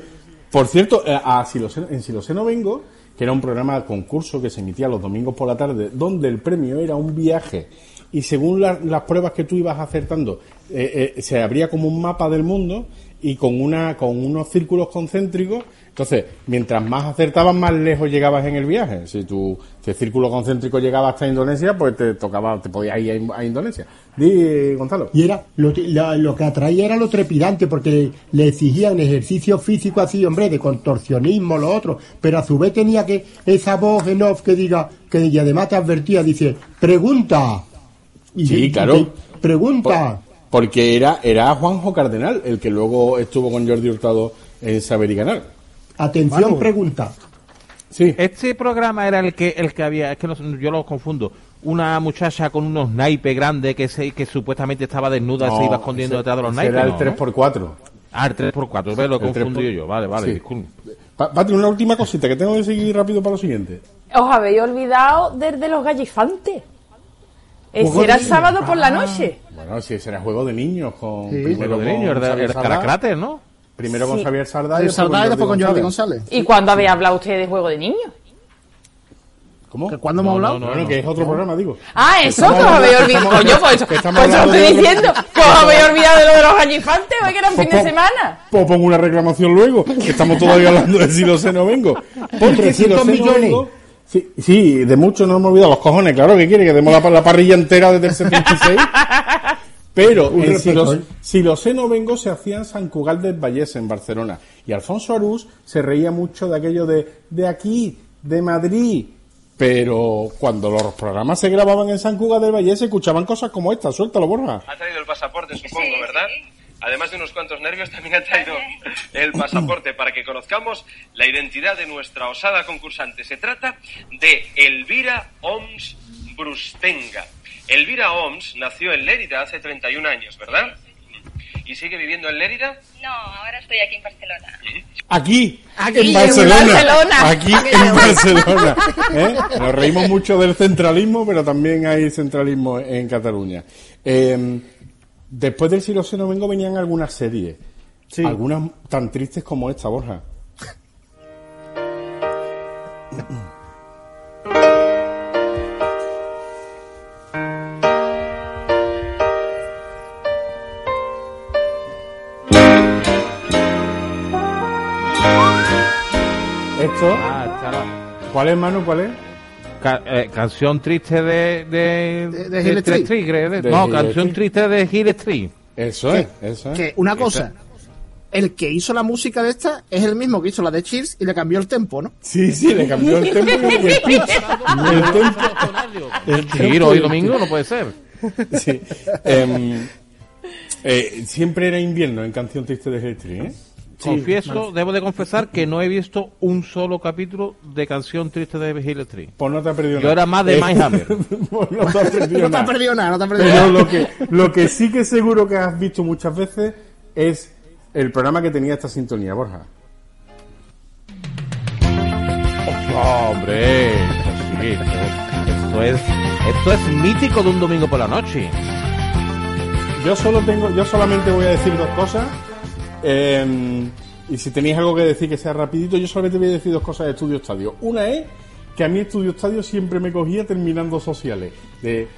Por cierto, eh, a si lo sé- en Si lo sé, no vengo, que era un programa de concurso que se emitía los domingos por la tarde, donde el premio era un viaje y según la- las pruebas que tú ibas acertando, eh, eh, se abría como un mapa del mundo y con una con unos círculos concéntricos. Entonces, mientras más acertabas, más lejos llegabas en el viaje. Si tu si el círculo concéntrico llegaba hasta Indonesia, pues te tocaba, te podías ir a In- a Indonesia. Di, Gonzalo. Y era lo, que- la- lo que atraía era lo trepidante, porque le exigían ejercicio físico así, hombre, de contorsionismo, lo otro, pero a su vez tenía que esa voz en off que diga, que y además te advertía, dice, pregunta. Y Sí, claro. te- pregunta. Porque era, era Juanjo Cardenal, el que luego estuvo con Jordi Hurtado en Saber y Ganar. Atención, pregunta. Sí. Este programa era el que el que había, es que no yo lo confundo. Una muchacha con unos naipes grandes que se, que supuestamente estaba desnuda y se iba escondiendo ese- detrás de los naipes. Era el ¿no? 3x4. Ah, el 3x4, ¿ves? Lo he El 3 confundido por- yo. Vale, vale, Sí. disculpe. Pa- Pati, una última cosita que tengo que seguir rápido para lo siguiente. Os habéis olvidado de, de los gallifantes. Ese Juego era el sábado por la noche. Bueno, si ese era juego de niños con Sí. primero Pero de con niño, el de- Xavier el Sardá, Caracrater, ¿no? primero con Sí. Xavier Sardá y El después con Sardá y después con Jordi González. González. ¿Y cuándo había hablado usted de juego de niños? ¿Cómo? ¿Que ¿Cuándo hemos hablado? bueno, que es otro programa, digo. Ah, eso, que os habéis olvidado. Coño, pues, pues os estoy diciendo que os habéis olvidado de lo de los añifantes hoy que era un fin de Pues, semana. Pues pongo una reclamación luego, que estamos todavía hablando de si lo sé no vengo. Porque si 300 lo sé no millones. vengo... Sí, sí, de mucho no hemos olvidado los cojones, claro que quiere que demos la, la parrilla entera desde el 76. Pero en si, respeto, los, ¿eh? si lo sé no vengo se hacía en San Cugal del Vallés, en Barcelona. Y Alfonso Arús se reía mucho de aquello de, de aquí, de Madrid. Pero cuando los programas se grababan en San Cugal del Valle se escuchaban cosas como esta. Suéltalo, Borja. Ha traído el pasaporte, supongo, ¿verdad? Además de unos cuantos nervios, también ha traído el pasaporte para que conozcamos la identidad de nuestra osada concursante. Se trata de Elvira Oms Brustenga. Elvira Oms nació en Lérida hace 31 años, ¿verdad? ¿Y sigue viviendo en Lérida? No, ahora estoy aquí en Barcelona. Aquí, Aquí, en en Barcelona. Barcelona. Aquí en Barcelona. ¿eh? Nos reímos mucho del centralismo, pero también hay centralismo en Cataluña. Eh, después del siglo vengo venían algunas series. Algunas tan tristes como esta, Borja. ¿cuál es, Manu? ¿Cuál es? ca- eh, canción triste de... De, De- Street. creo, de- De no, Hill canción Street. triste de Hill Street. Eso es, eso es. Que una cosa, el que hizo la música de esta es el mismo que hizo la de Cheers y le cambió el tempo, ¿no? Sí, sí, le cambió el tempo y el pitch. El tempo. El tempo hoy domingo no puede ser. Sí. Em, eh, siempre era invierno en Canción Triste de Hill Street, ¿eh? Confieso, debo de confesar que no he visto un solo capítulo de canción triste de Hill Street. Pues no te has perdido Yo nada. era más de Eh, Mindhammer. pues no te has perdido No te has nada. perdido nada, no te has perdido Pero nada. lo que, lo que sí que seguro que has visto muchas veces es el programa que tenía esta sintonía, Borja. Hombre, esto sí, esto, esto es, esto es mítico de un domingo por la noche. Yo solo tengo, yo solamente voy a decir dos cosas. Eh, y si tenéis algo que decir que sea rapidito, yo solamente voy a decir dos cosas de Estudio Estadio. Una es que a mí Estudio Estadio siempre me cogía terminando sociales. De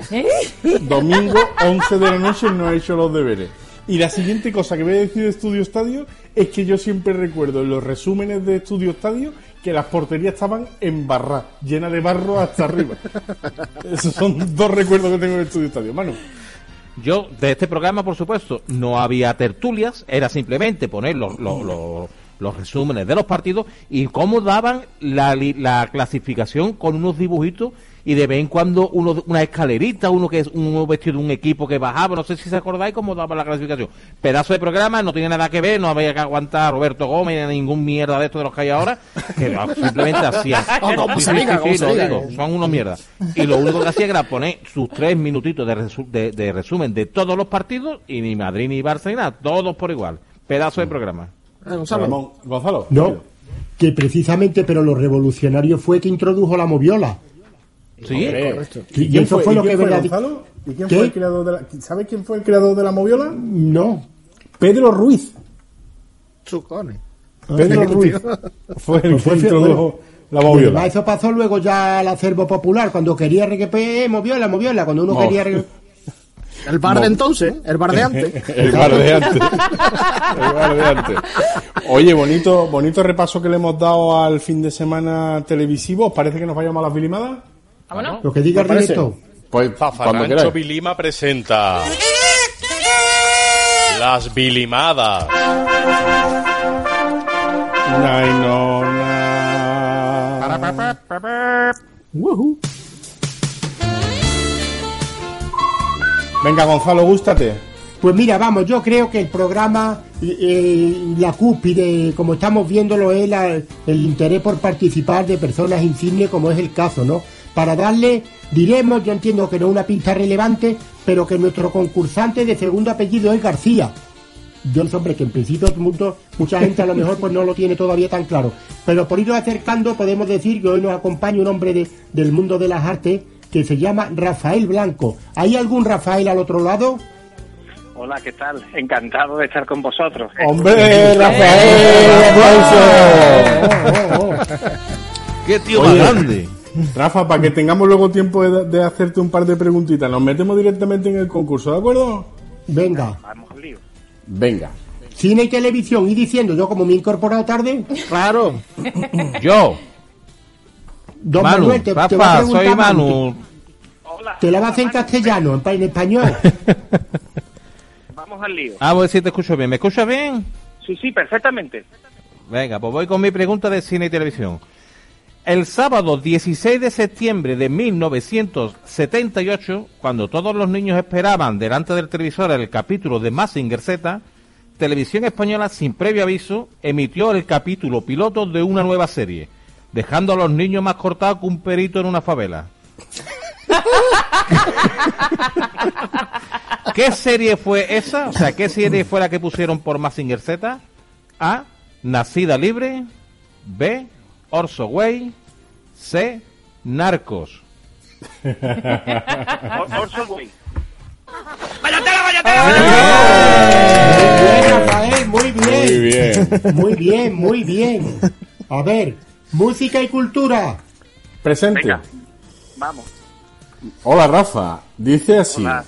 domingo 11 de la noche no he hecho los deberes. Y la siguiente cosa que voy a decir de Estudio Estadio es que yo siempre recuerdo en los resúmenes de Estudio Estadio que las porterías estaban embarradas, llenas de barro hasta arriba. Esos son dos recuerdos que tengo de Estudio Estadio. Manu. Yo, de este programa, por supuesto, no había tertulias, era simplemente poner los, los, los- los resúmenes de los partidos y cómo daban la, la clasificación con unos dibujitos y de vez en cuando uno, una escalerita, uno que es uno vestido de un equipo que bajaba, no sé si se acordáis cómo daba la clasificación. Pedazo de programa, no tiene nada que ver, no había que aguantar a Roberto Gómez ni ningún mierda de esto de los que hay ahora, que simplemente diga. digo, son unos mierdas. Y lo único que hacía era poner sus tres minutitos de, resu- de, de resumen de todos los partidos y ni Madrid ni Barça ni nada, todos por igual. Pedazo de programa. Eh, Gonzalo. Ramón, Gonzalo. No, que precisamente, pero lo revolucionario fue que introdujo la moviola. Sí, Correcto. Y, ¿Y quién eso fue, lo que fue, Gonzalo? ¿Y quién ¿Qué? fue el creador de la... ¿Sabes quién fue el creador de la moviola? No. Pedro Ruiz. Chucones. Pedro Ruiz fue el Pues fue que introdujo la moviola. eso pasó luego ya al acervo popular, cuando quería eh, moviola, moviola, cuando uno quería reggae- El bar de entonces, el bar de antes. El bar de antes. El bar de antes. Oye, bonito, bonito repaso que le hemos dado al fin de semana televisivo. ¿Os parece que nos vayamos a las bilimadas? Vámonos. Lo que diga directo. Pues cuando Zafarrancho. Vilima presenta Las. Ujú. Venga, Gonzalo, gústate. Pues mira, vamos, yo creo que el programa, eh, la cúspide, como estamos viéndolo, es la- el interés por participar de personas insignes, como es el caso, ¿no? Para darle, diremos, yo entiendo que no es una pista relevante, pero que nuestro concursante de segundo apellido es García. Yo no sé, hombre, que en principio mundo, mucha gente a lo mejor pues no lo tiene todavía tan claro. Pero por irnos acercando podemos decir que hoy nos acompaña un hombre de- del mundo de las artes que se llama Rafael Blanco. ¿Hay algún Rafael al otro lado? Hola, ¿qué tal? Encantado de estar con vosotros. ¡Hombre, Rafael! ¡Aplauso! ¡Qué tío más grande! Rafa, para que tengamos luego tiempo de, de hacerte un par de preguntitas, nos metemos directamente en el concurso, ¿de acuerdo? Venga, Vamos al lío. Venga. cine y televisión. Y diciendo, yo como me he incorporado tarde, Claro. Yo, don Manu, Manuel, te, te va a Rafa, preguntar soy Manu. Manu. Te la va a hacer en castellano, en, pa- en español. Vamos al lío. Ah, voy a decir, te escucho bien. ¿Me escuchas bien? Sí, sí, perfectamente. Venga, pues voy con mi pregunta de cine y televisión. El sábado 16 de septiembre de 1978, cuando todos los niños esperaban delante del televisor el capítulo de Massinger Z, Televisión Española, sin previo aviso, emitió el capítulo piloto de una nueva serie, dejando a los niños más cortados que un perito en una favela. ¿Qué serie fue esa? O sea, ¿qué serie fue la que pusieron por Massinger Z? A. Nacida Libre. B. Orso Way. C. Narcos. Or- Orson Welles. Muy bien, Rafael, muy bien. Muy bien. Muy bien, muy bien. A ver, música y cultura. Presente. Venga. Vamos. Hola, Rafa. Dice así. Hola.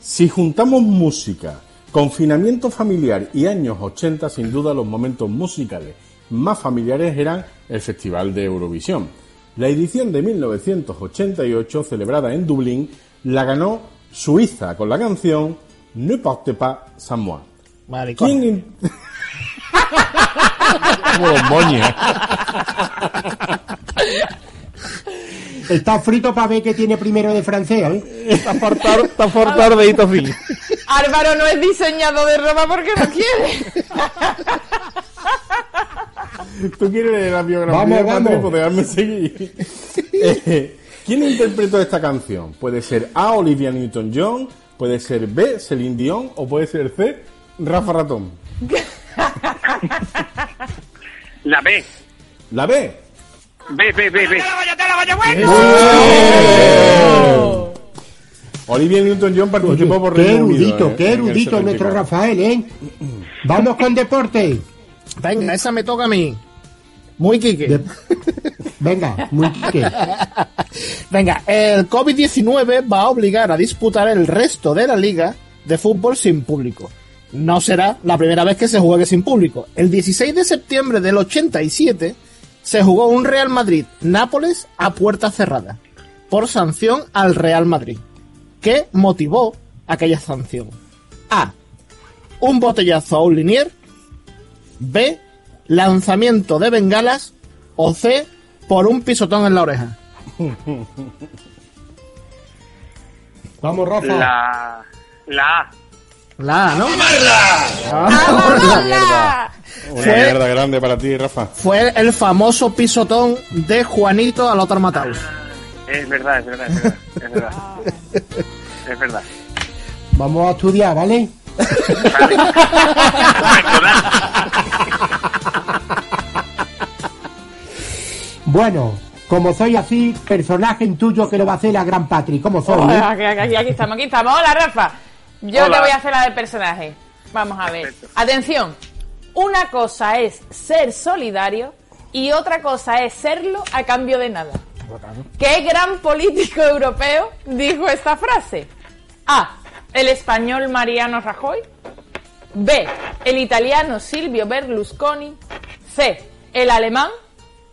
Si juntamos música, confinamiento familiar y años 80, sin duda los momentos musicales más familiares eran el Festival de Eurovisión. La edición de 1988, celebrada en Dublín, la ganó Suiza con la canción Ne porte pas sans moi. Maricón. ¿Quién. Está frito para ver qué tiene primero de francés, ¿eh? Está fortado, está fortado de hito fin. Álvaro no es diseñador de ropa porque no quiere. ¿Tú quieres leer la biografía Vamos, de déjame seguir. Eh, ¿Quién interpretó esta canción? Puede ser A. Olivia Newton-John, puede ser B. Celine Dion o puede ser C. Rafa Ratón. La B. La B. B, B, B, B. Olivia Newton-John participó por Qué Reino Unido, erudito, eh, qué el erudito 74. nuestro Rafael, ¿eh? Vamos con deporte. Venga, esa me toca a mí. Muy Quique. De- Venga, muy quique. Venga, el COVID-19 va a obligar a disputar el resto de la liga de fútbol sin público. No será la primera vez que se juegue sin público. El 16 de septiembre del 87 se jugó un Real Madrid-Nápoles a puerta cerrada por sanción al Real Madrid. ¿Qué motivó aquella sanción? A. Un botellazo a un linier. B. Lanzamiento de bengalas. O C. Por un pisotón en la oreja. Vamos, Rafa. La, la A. La A, ¿no? ¡Hala! Una Fue- mierda grande para ti, Rafa. Fue el famoso pisotón de Juanito al otro Mataus. Es verdad, es verdad, es verdad. Es verdad. Es verdad. Vamos a estudiar, ¿vale? Bueno, como soy así, personaje en tuyo que lo va a hacer la gran Patri. ¿Cómo soy? eh? Aquí, aquí- aquí estamos, aquí estamos. Hola, Rafa. Yo Hola. te voy a hacer la del personaje. Vamos a ver. Atención. Una cosa es ser solidario y otra cosa es serlo a cambio de nada. ¿Qué gran político europeo dijo esta frase? A. El español Mariano Rajoy. B. El italiano Silvio Berlusconi. C. El alemán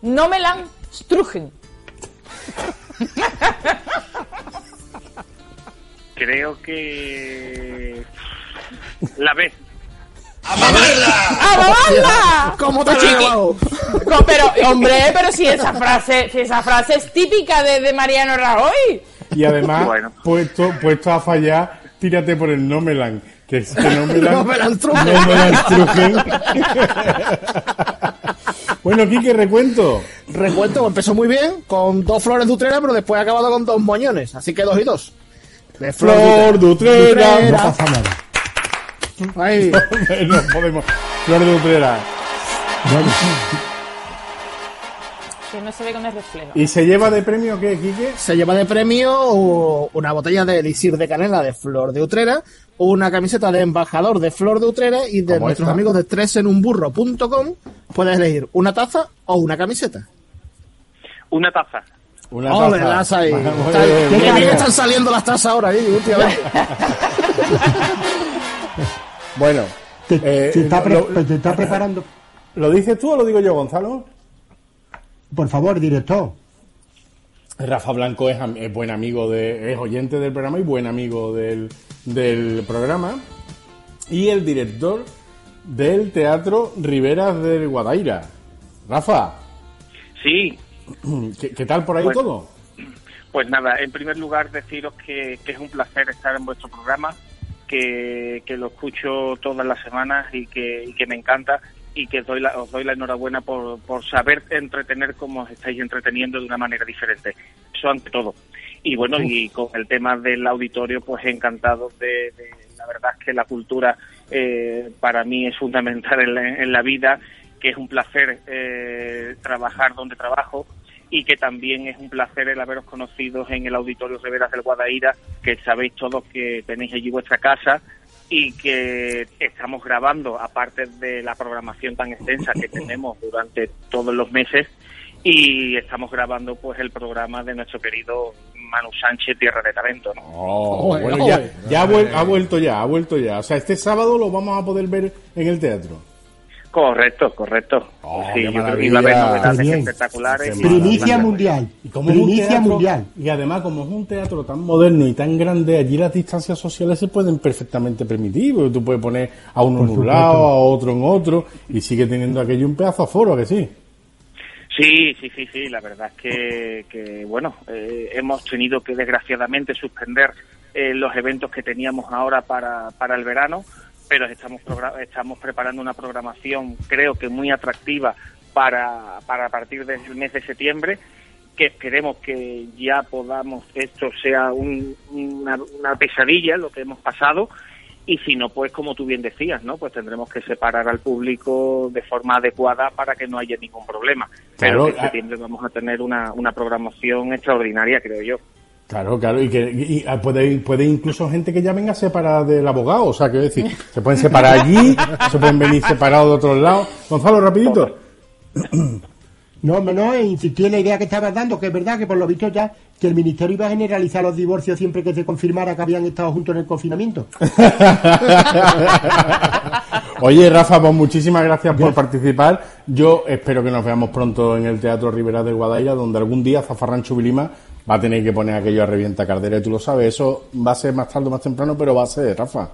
Nomelan Strugen. Creo que. La B. ¡A babarla! ¿Cómo te has Chiqui. llevado? Co- Pero, hombre, pero si esa frase, si esa frase es típica de, de Mariano Rajoy. Y además, Bueno. puesto, puesto a fallar, tírate por el Nomelan. Que es que Nomelan. Nomelan Trugen. Nomelan Trugen. bueno, Quique, recuento. Recuento, empezó muy bien, con dos flores de Utrera, pero después ha acabado con dos moñones. Así que dos y dos. De Flor de Utrera. No. Ay, no podemos. Flor de Utrera. Que no se ve con el reflejo. ¿Y se lleva de premio qué, Quique? Se lleva de premio una botella de elixir de canela de Flor de Utrera, una camiseta de embajador de Flor de Utrera y de nuestros esta. amigos de tresenunburro.com puedes elegir una taza o una camiseta. Una taza. Una Ole, taza. las ahí. Qué bien bien. están saliendo las tazas ahora, ¿eh? últimamente. Bueno, eh, Se está, lo, se está preparando. ¿lo dices tú o lo digo yo, Gonzalo? Por favor, director. Rafa Blanco es, am- es buen amigo de, es oyente del programa y buen amigo del, del programa. Y el director del Teatro Riveras del Guadaira. Rafa, Sí, ¿qué, qué tal por ahí todo? Pues nada, en primer lugar deciros que, que es un placer estar en vuestro programa, que, que lo escucho todas las semanas y que, y que me encanta y que os doy la, os doy la enhorabuena por, por saber entretener como os estáis entreteniendo de una manera diferente. Eso ante todo. Y bueno, y con el tema del auditorio, pues encantado de, de- la verdad es que la cultura eh, para mí es fundamental en la, en la vida, que es un placer eh, trabajar donde trabajo y que también es un placer el haberos conocido en el Auditorio Riveras del Guadaira, que sabéis todos que tenéis allí vuestra casa y que estamos grabando, aparte de la programación tan extensa que tenemos durante todos los meses, y estamos grabando pues el programa de nuestro querido Manu Sánchez, Tierra de Talento. ¿no? Oh, bueno, ya, ya ha, vuel- ha vuelto ya, ha vuelto ya. O sea, este sábado lo vamos a poder ver en el teatro. Correcto, correcto. Oh, sí, yo creo que iba a haber novedades espectaculares. Primicia mundial. Y como Primicia teatro- mundial. Y además, como es un teatro tan moderno y tan grande, allí las distancias sociales se pueden perfectamente permitir. Porque tú puedes poner a uno en un lado, a otro en otro, y sigue teniendo aquello un pedazo de foro, ¿a que sí? Sí, sí, sí, sí, la verdad es que, que, bueno, eh, hemos tenido que desgraciadamente suspender eh, los eventos que teníamos ahora para, para el verano, pero estamos, estamos preparando una programación creo que muy atractiva para, para a partir del mes de septiembre, que esperemos que ya podamos, esto sea un- una, una pesadilla lo que hemos pasado, y si no, pues como tú bien decías, ¿no? Pues tendremos que separar al público de forma adecuada para que no haya ningún problema. Claro, Pero en ah. septiembre vamos a tener una, una programación extraordinaria, creo yo. Claro, claro, y que y, ah, puede, puede incluso gente que ya venga separada del abogado, o sea, quiero decir, se pueden separar allí, se pueden venir separados de otros lados. Gonzalo, rapidito. No, no, no, insistí en la idea que estabas dando, que es verdad que por lo visto ya que el ministerio iba a generalizar los divorcios siempre que se confirmara que habían estado juntos en el confinamiento. Oye, Rafa, pues muchísimas gracias por participar. Yo espero que nos veamos pronto en el Teatro Rivera del Guadaira, donde algún día Zafarrancho Vilima va a tener que poner aquello a revienta cardera, y tú lo sabes, eso va a ser más tarde o más temprano, pero va a ser, Rafa.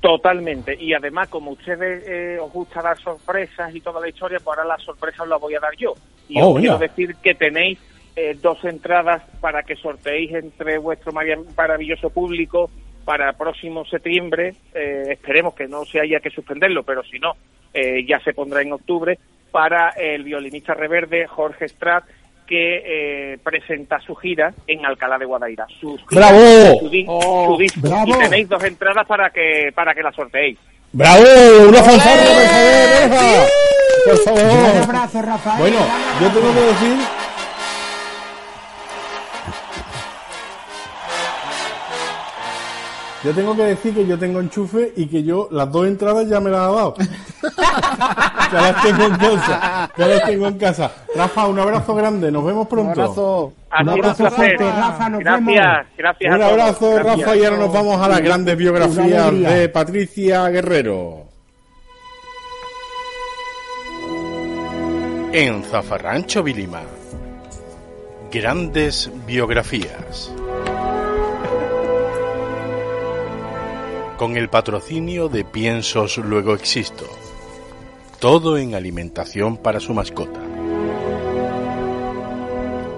Totalmente. Y además, como ustedes eh, os gusta dar sorpresas y toda la historia, pues ahora las sorpresas las voy a dar yo. Y Oh, os quiero decir que tenéis eh, dos entradas para que sorteéis entre vuestro maravilloso público para el próximo septiembre. Eh, esperemos que no se haya que suspenderlo, pero si no, eh, ya se pondrá en octubre para el violinista reverde Jorge Strat que eh, presenta su gira en Alcalá de Guadaira. Su gira, ¡Bravo! Su, Oh, su disco. ¡Bravo! Y tenéis dos entradas para que para que la sorteéis. ¡Bravo! ¡Una fanfarra, por favor, Rafa! Por Un favor. abrazo, Rafael. Bueno, yo tengo que decir... Yo tengo que decir que yo tengo enchufe y que yo las dos entradas ya me las ha dado. ya las tengo en casa. Ya las tengo en casa. Rafa, un abrazo grande. Nos vemos Un pronto. abrazo. Ha Un abrazo fuerte, Rafa, nos gracias, vemos. gracias. Un abrazo, Gracias. Rafa, y ahora nos vamos a las grandes biografías de Patricia Guerrero. En Zafarrancho Vilima. Grandes biografías. Con el patrocinio de Piensos Luego Existo. Todo en alimentación para su mascota.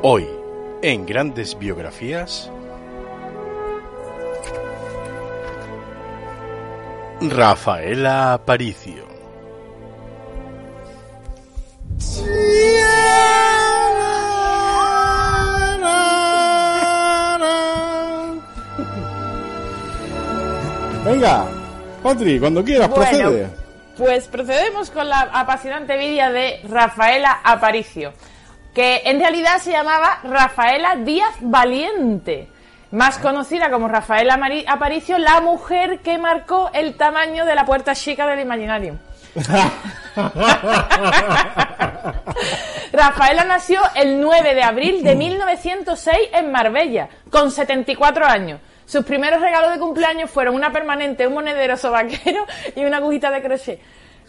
Hoy, en Grandes Biografías, Rafaela Aparicio. Venga, Patri, cuando quieras, Bueno, procede. Pues procedemos con la apasionante vida de Rafaela Aparicio. que en realidad se llamaba Rafaela Díaz Valiente, más conocida como Rafaela Mari- Aparicio, la mujer que marcó el tamaño de la puerta chica del Imaginarium. Rafaela nació el 9 de abril de 1906 en Marbella, con 74 años. Sus primeros regalos de cumpleaños fueron una permanente, un monedero sobaquero y una agujita de crochet.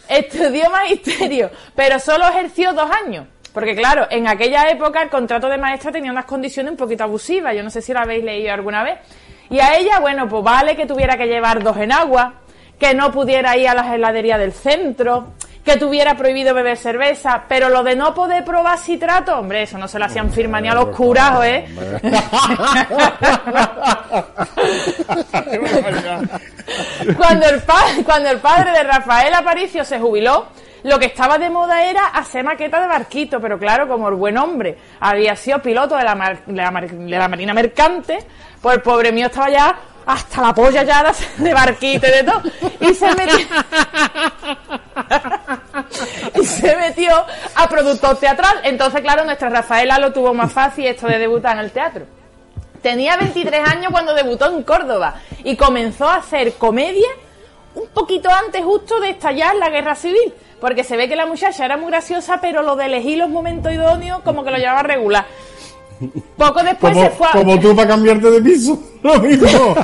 Estudió magisterio, pero solo ejerció dos años. Porque claro, en aquella época el contrato de maestra tenía unas condiciones un poquito abusivas. Yo no sé si lo habéis leído alguna vez. Y a ella, bueno, pues vale que tuviera que llevar dos en agua, que no pudiera ir a las heladerías del centro, que tuviera prohibido beber cerveza, pero lo de no poder probar citrato, hombre, eso no se lo hacían firma ni a los curas, ¿eh? cuando, el pa- cuando el padre de Rafael Aparicio se jubiló, lo que estaba de moda era hacer maqueta de barquito, pero claro, como el buen hombre había sido piloto de la, mar- de la mar- de la Marina Mercante, pues el pobre mío estaba ya hasta la polla ya de- barquito y de todo. Y se metió, y se metió a productor teatral. Entonces, claro, nuestra Rafaela lo tuvo más fácil esto de debutar en el teatro. Tenía 23 años cuando debutó en Córdoba y comenzó a hacer comedia un poquito antes justo de estallar la guerra civil. Porque se ve que la muchacha era muy graciosa, pero lo de elegir los momentos idóneos como que lo llevaba regular. Poco después como, se fue a... como tú para cambiarte de piso. Lo mismo.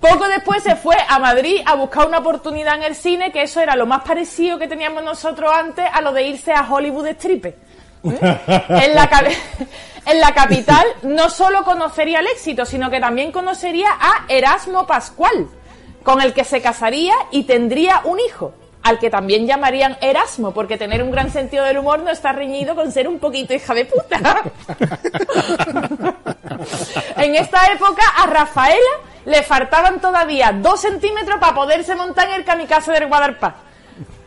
Poco después se fue a Madrid a buscar una oportunidad en el cine, que eso era lo más parecido que teníamos nosotros antes a lo de irse a Hollywood Stripe. En la, en la capital no solo conocería el éxito, sino que también conocería a Erasmo Pascual, con el que se casaría y tendría un hijo, al que también llamarían Erasmo, porque tener un gran sentido del humor no está reñido con ser un poquito hija de puta. en esta época a Rafaela le faltaban todavía dos centímetros para poderse montar en el kamikaze del Guadalpar.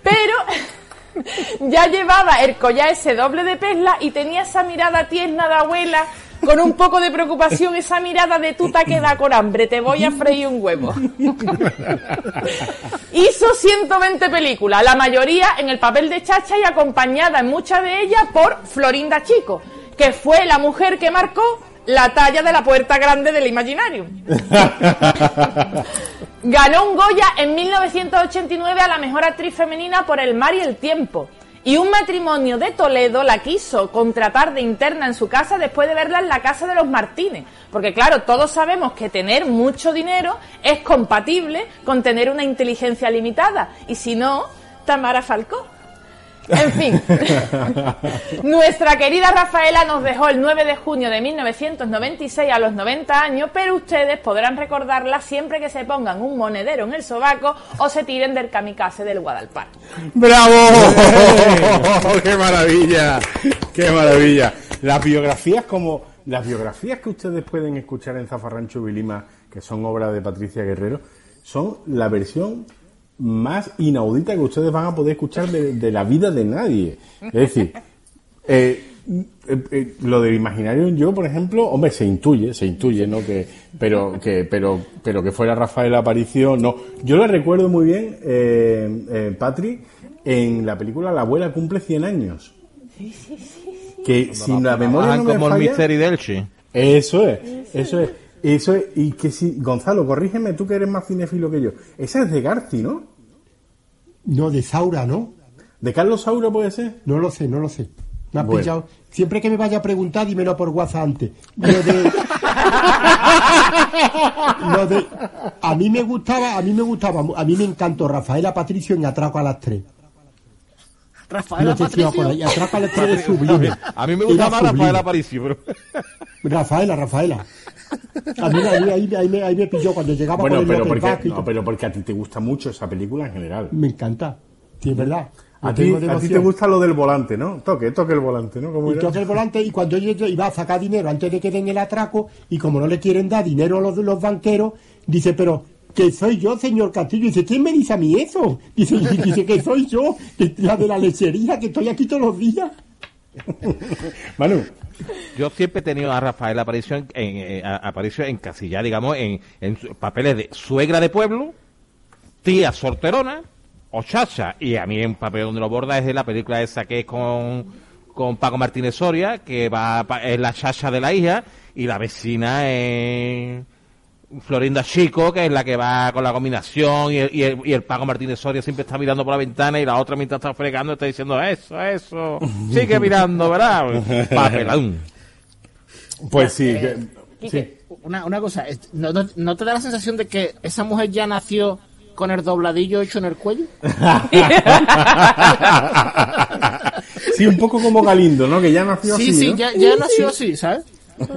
Pero ya llevaba el collar ese doble de perla y tenía esa mirada tierna de abuela con un poco de preocupación, esa mirada de tú te queda con hambre, te voy a freír un huevo. Hizo 120 películas, la mayoría en el papel de Chacha y acompañada en muchas de ellas por Florinda Chico, que fue la mujer que marcó la talla de la puerta grande del Imaginarium. Ganó un Goya en 1989 a la mejor actriz femenina por El mar y el tiempo. Y un matrimonio de Toledo la quiso contratar de interna en su casa después de verla en la casa de los Martínez. Porque claro, todos sabemos que tener mucho dinero es compatible con tener una inteligencia limitada. Y si no, Tamara Falcó. En fin, nuestra querida Rafaela nos dejó el 9 de junio de 1996 a los 90 años, pero ustedes podrán recordarla siempre que se pongan un monedero en el sobaco o se tiren del kamikaze del Guadalpar. ¡Bravo! ¡Qué maravilla! ¡Qué maravilla! Las biografías como las biografías que ustedes pueden escuchar en Zafarrancho Vilima, que son obras de Patricia Guerrero, son la versión más inaudita que ustedes van a poder escuchar de, de la vida de nadie. Es decir, eh, eh, eh, lo del imaginario yo, por ejemplo, hombre, se intuye, se intuye, ¿no? Que, pero, que, pero, pero que fuera Rafael Aparicio, no. Yo lo recuerdo muy bien, eh, eh, Patri, en la película La abuela cumple 100 años. Que sin la memoria no me como el Mister Delchi. Eso es, eso es, eso es. Y que si, Gonzalo, corrígeme tú que eres más cinefilo que yo. Esa es de Garci, ¿no? No, de Saura, ¿no? ¿De Carlos Saura puede ser? No lo sé, no lo sé. Me has Bueno. pillado. Siempre que me vaya a preguntar, dímelo por WhatsApp antes. Lo de... lo de... A mí me gustaba, a mí me gustaba, a mí me encantó Rafaela Patricio en Atraco a las tres. Rafaela No sé si os Patricio. acordáis, Atraco a las tres es sublime. A mí me Era gusta más sublime. Rafael Aparicio, pero... Rafaela, Rafaela. A mí, a mí- ahí, ahí me, ahí me pilló cuando llegaba Bueno, con el pero porque, no, pero porque a ti te gusta mucho esa película en general. Me encanta. Sí, es verdad. A ti, a ti te gusta lo del volante, ¿no? Toque, toque el volante, ¿no? ¿Cómo Y toca el volante y cuando ella iba a sacar dinero antes de que den el atraco y como no le quieren dar dinero a los, los banqueros, dice, pero que soy yo, señor Castillo. Dice, ¿quién me dice a mí eso? Dice, dice que soy yo, que la de la lechería, que estoy aquí todos los días. Manu. Yo siempre he tenido a Rafael Aparicio en, en, eh, a- Aparicio encasillada, digamos, en, en papeles de suegra de pueblo, tía solterona o chacha. Y a mí un papel donde lo borda es de la película esa que es con, con Paco Martínez Soria, que va es la chacha de la hija, y la vecina es Florinda Chico, que es la que va con la combinación, y el, y el, y el Paco Martínez Soria siempre está mirando por la ventana, y la otra mientras está fregando está diciendo, eso, eso, sigue mirando, ¿verdad? Papelón. Pues sí, que- Quique, Una, una cosa, es- ¿no, no, no te da la sensación de que esa mujer ya nació con el dobladillo hecho en el cuello? sí, un poco como Galindo, ¿no? Que ya nació sí, así. sí, ¿no? ya, ya nació así, ¿sabes?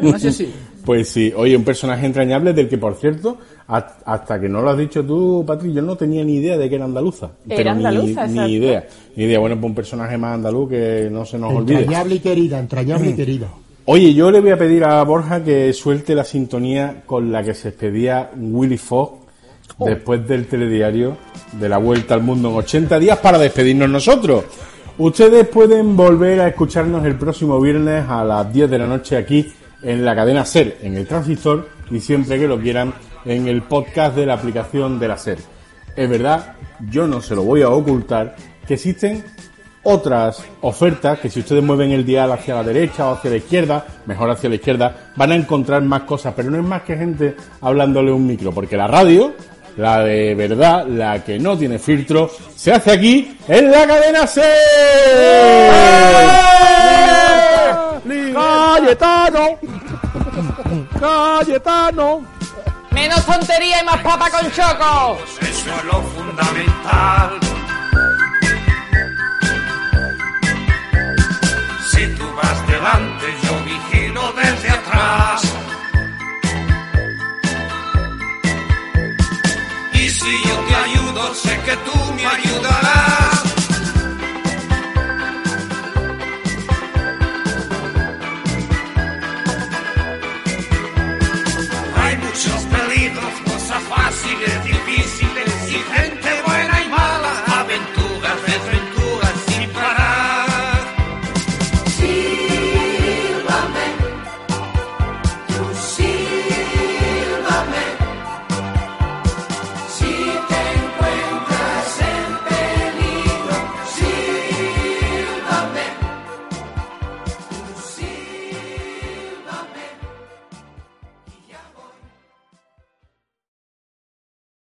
Nació así. Pues sí, oye, un personaje entrañable del que, por cierto, ha- hasta que no lo has dicho tú, Patri, yo no tenía ni idea de que era andaluza. Era Pero ni- andaluza, ni, idea. Ni idea. Bueno, pues un personaje más andaluz que no se nos olvide. Entrañable y querida, entrañable y querida. Oye, yo le voy a pedir a Borja que suelte la sintonía con la que se despedía Willy Fogg después del telediario de la Vuelta al Mundo en 80 días para despedirnos nosotros. Ustedes pueden volver a escucharnos el próximo viernes a las 10 de la noche aquí en la cadena SER, en el transistor y siempre que lo quieran en el podcast de la aplicación de la SER. Es verdad, yo no se lo voy a ocultar, que existen otras ofertas que si ustedes mueven el dial hacia la derecha o hacia la izquierda, mejor hacia la izquierda, van a encontrar más cosas, pero no es más que gente hablándole un micro, porque la radio, la de verdad, la que no tiene filtro, se hace aquí en la cadena C. Cayetano, Cayetano. Menos tontería y más papa con choco. Eso es lo fundamental. Si tú vas delante, yo vigilo desde atrás. Y si yo te ayudo, sé que tú me ayudarás. Yeah.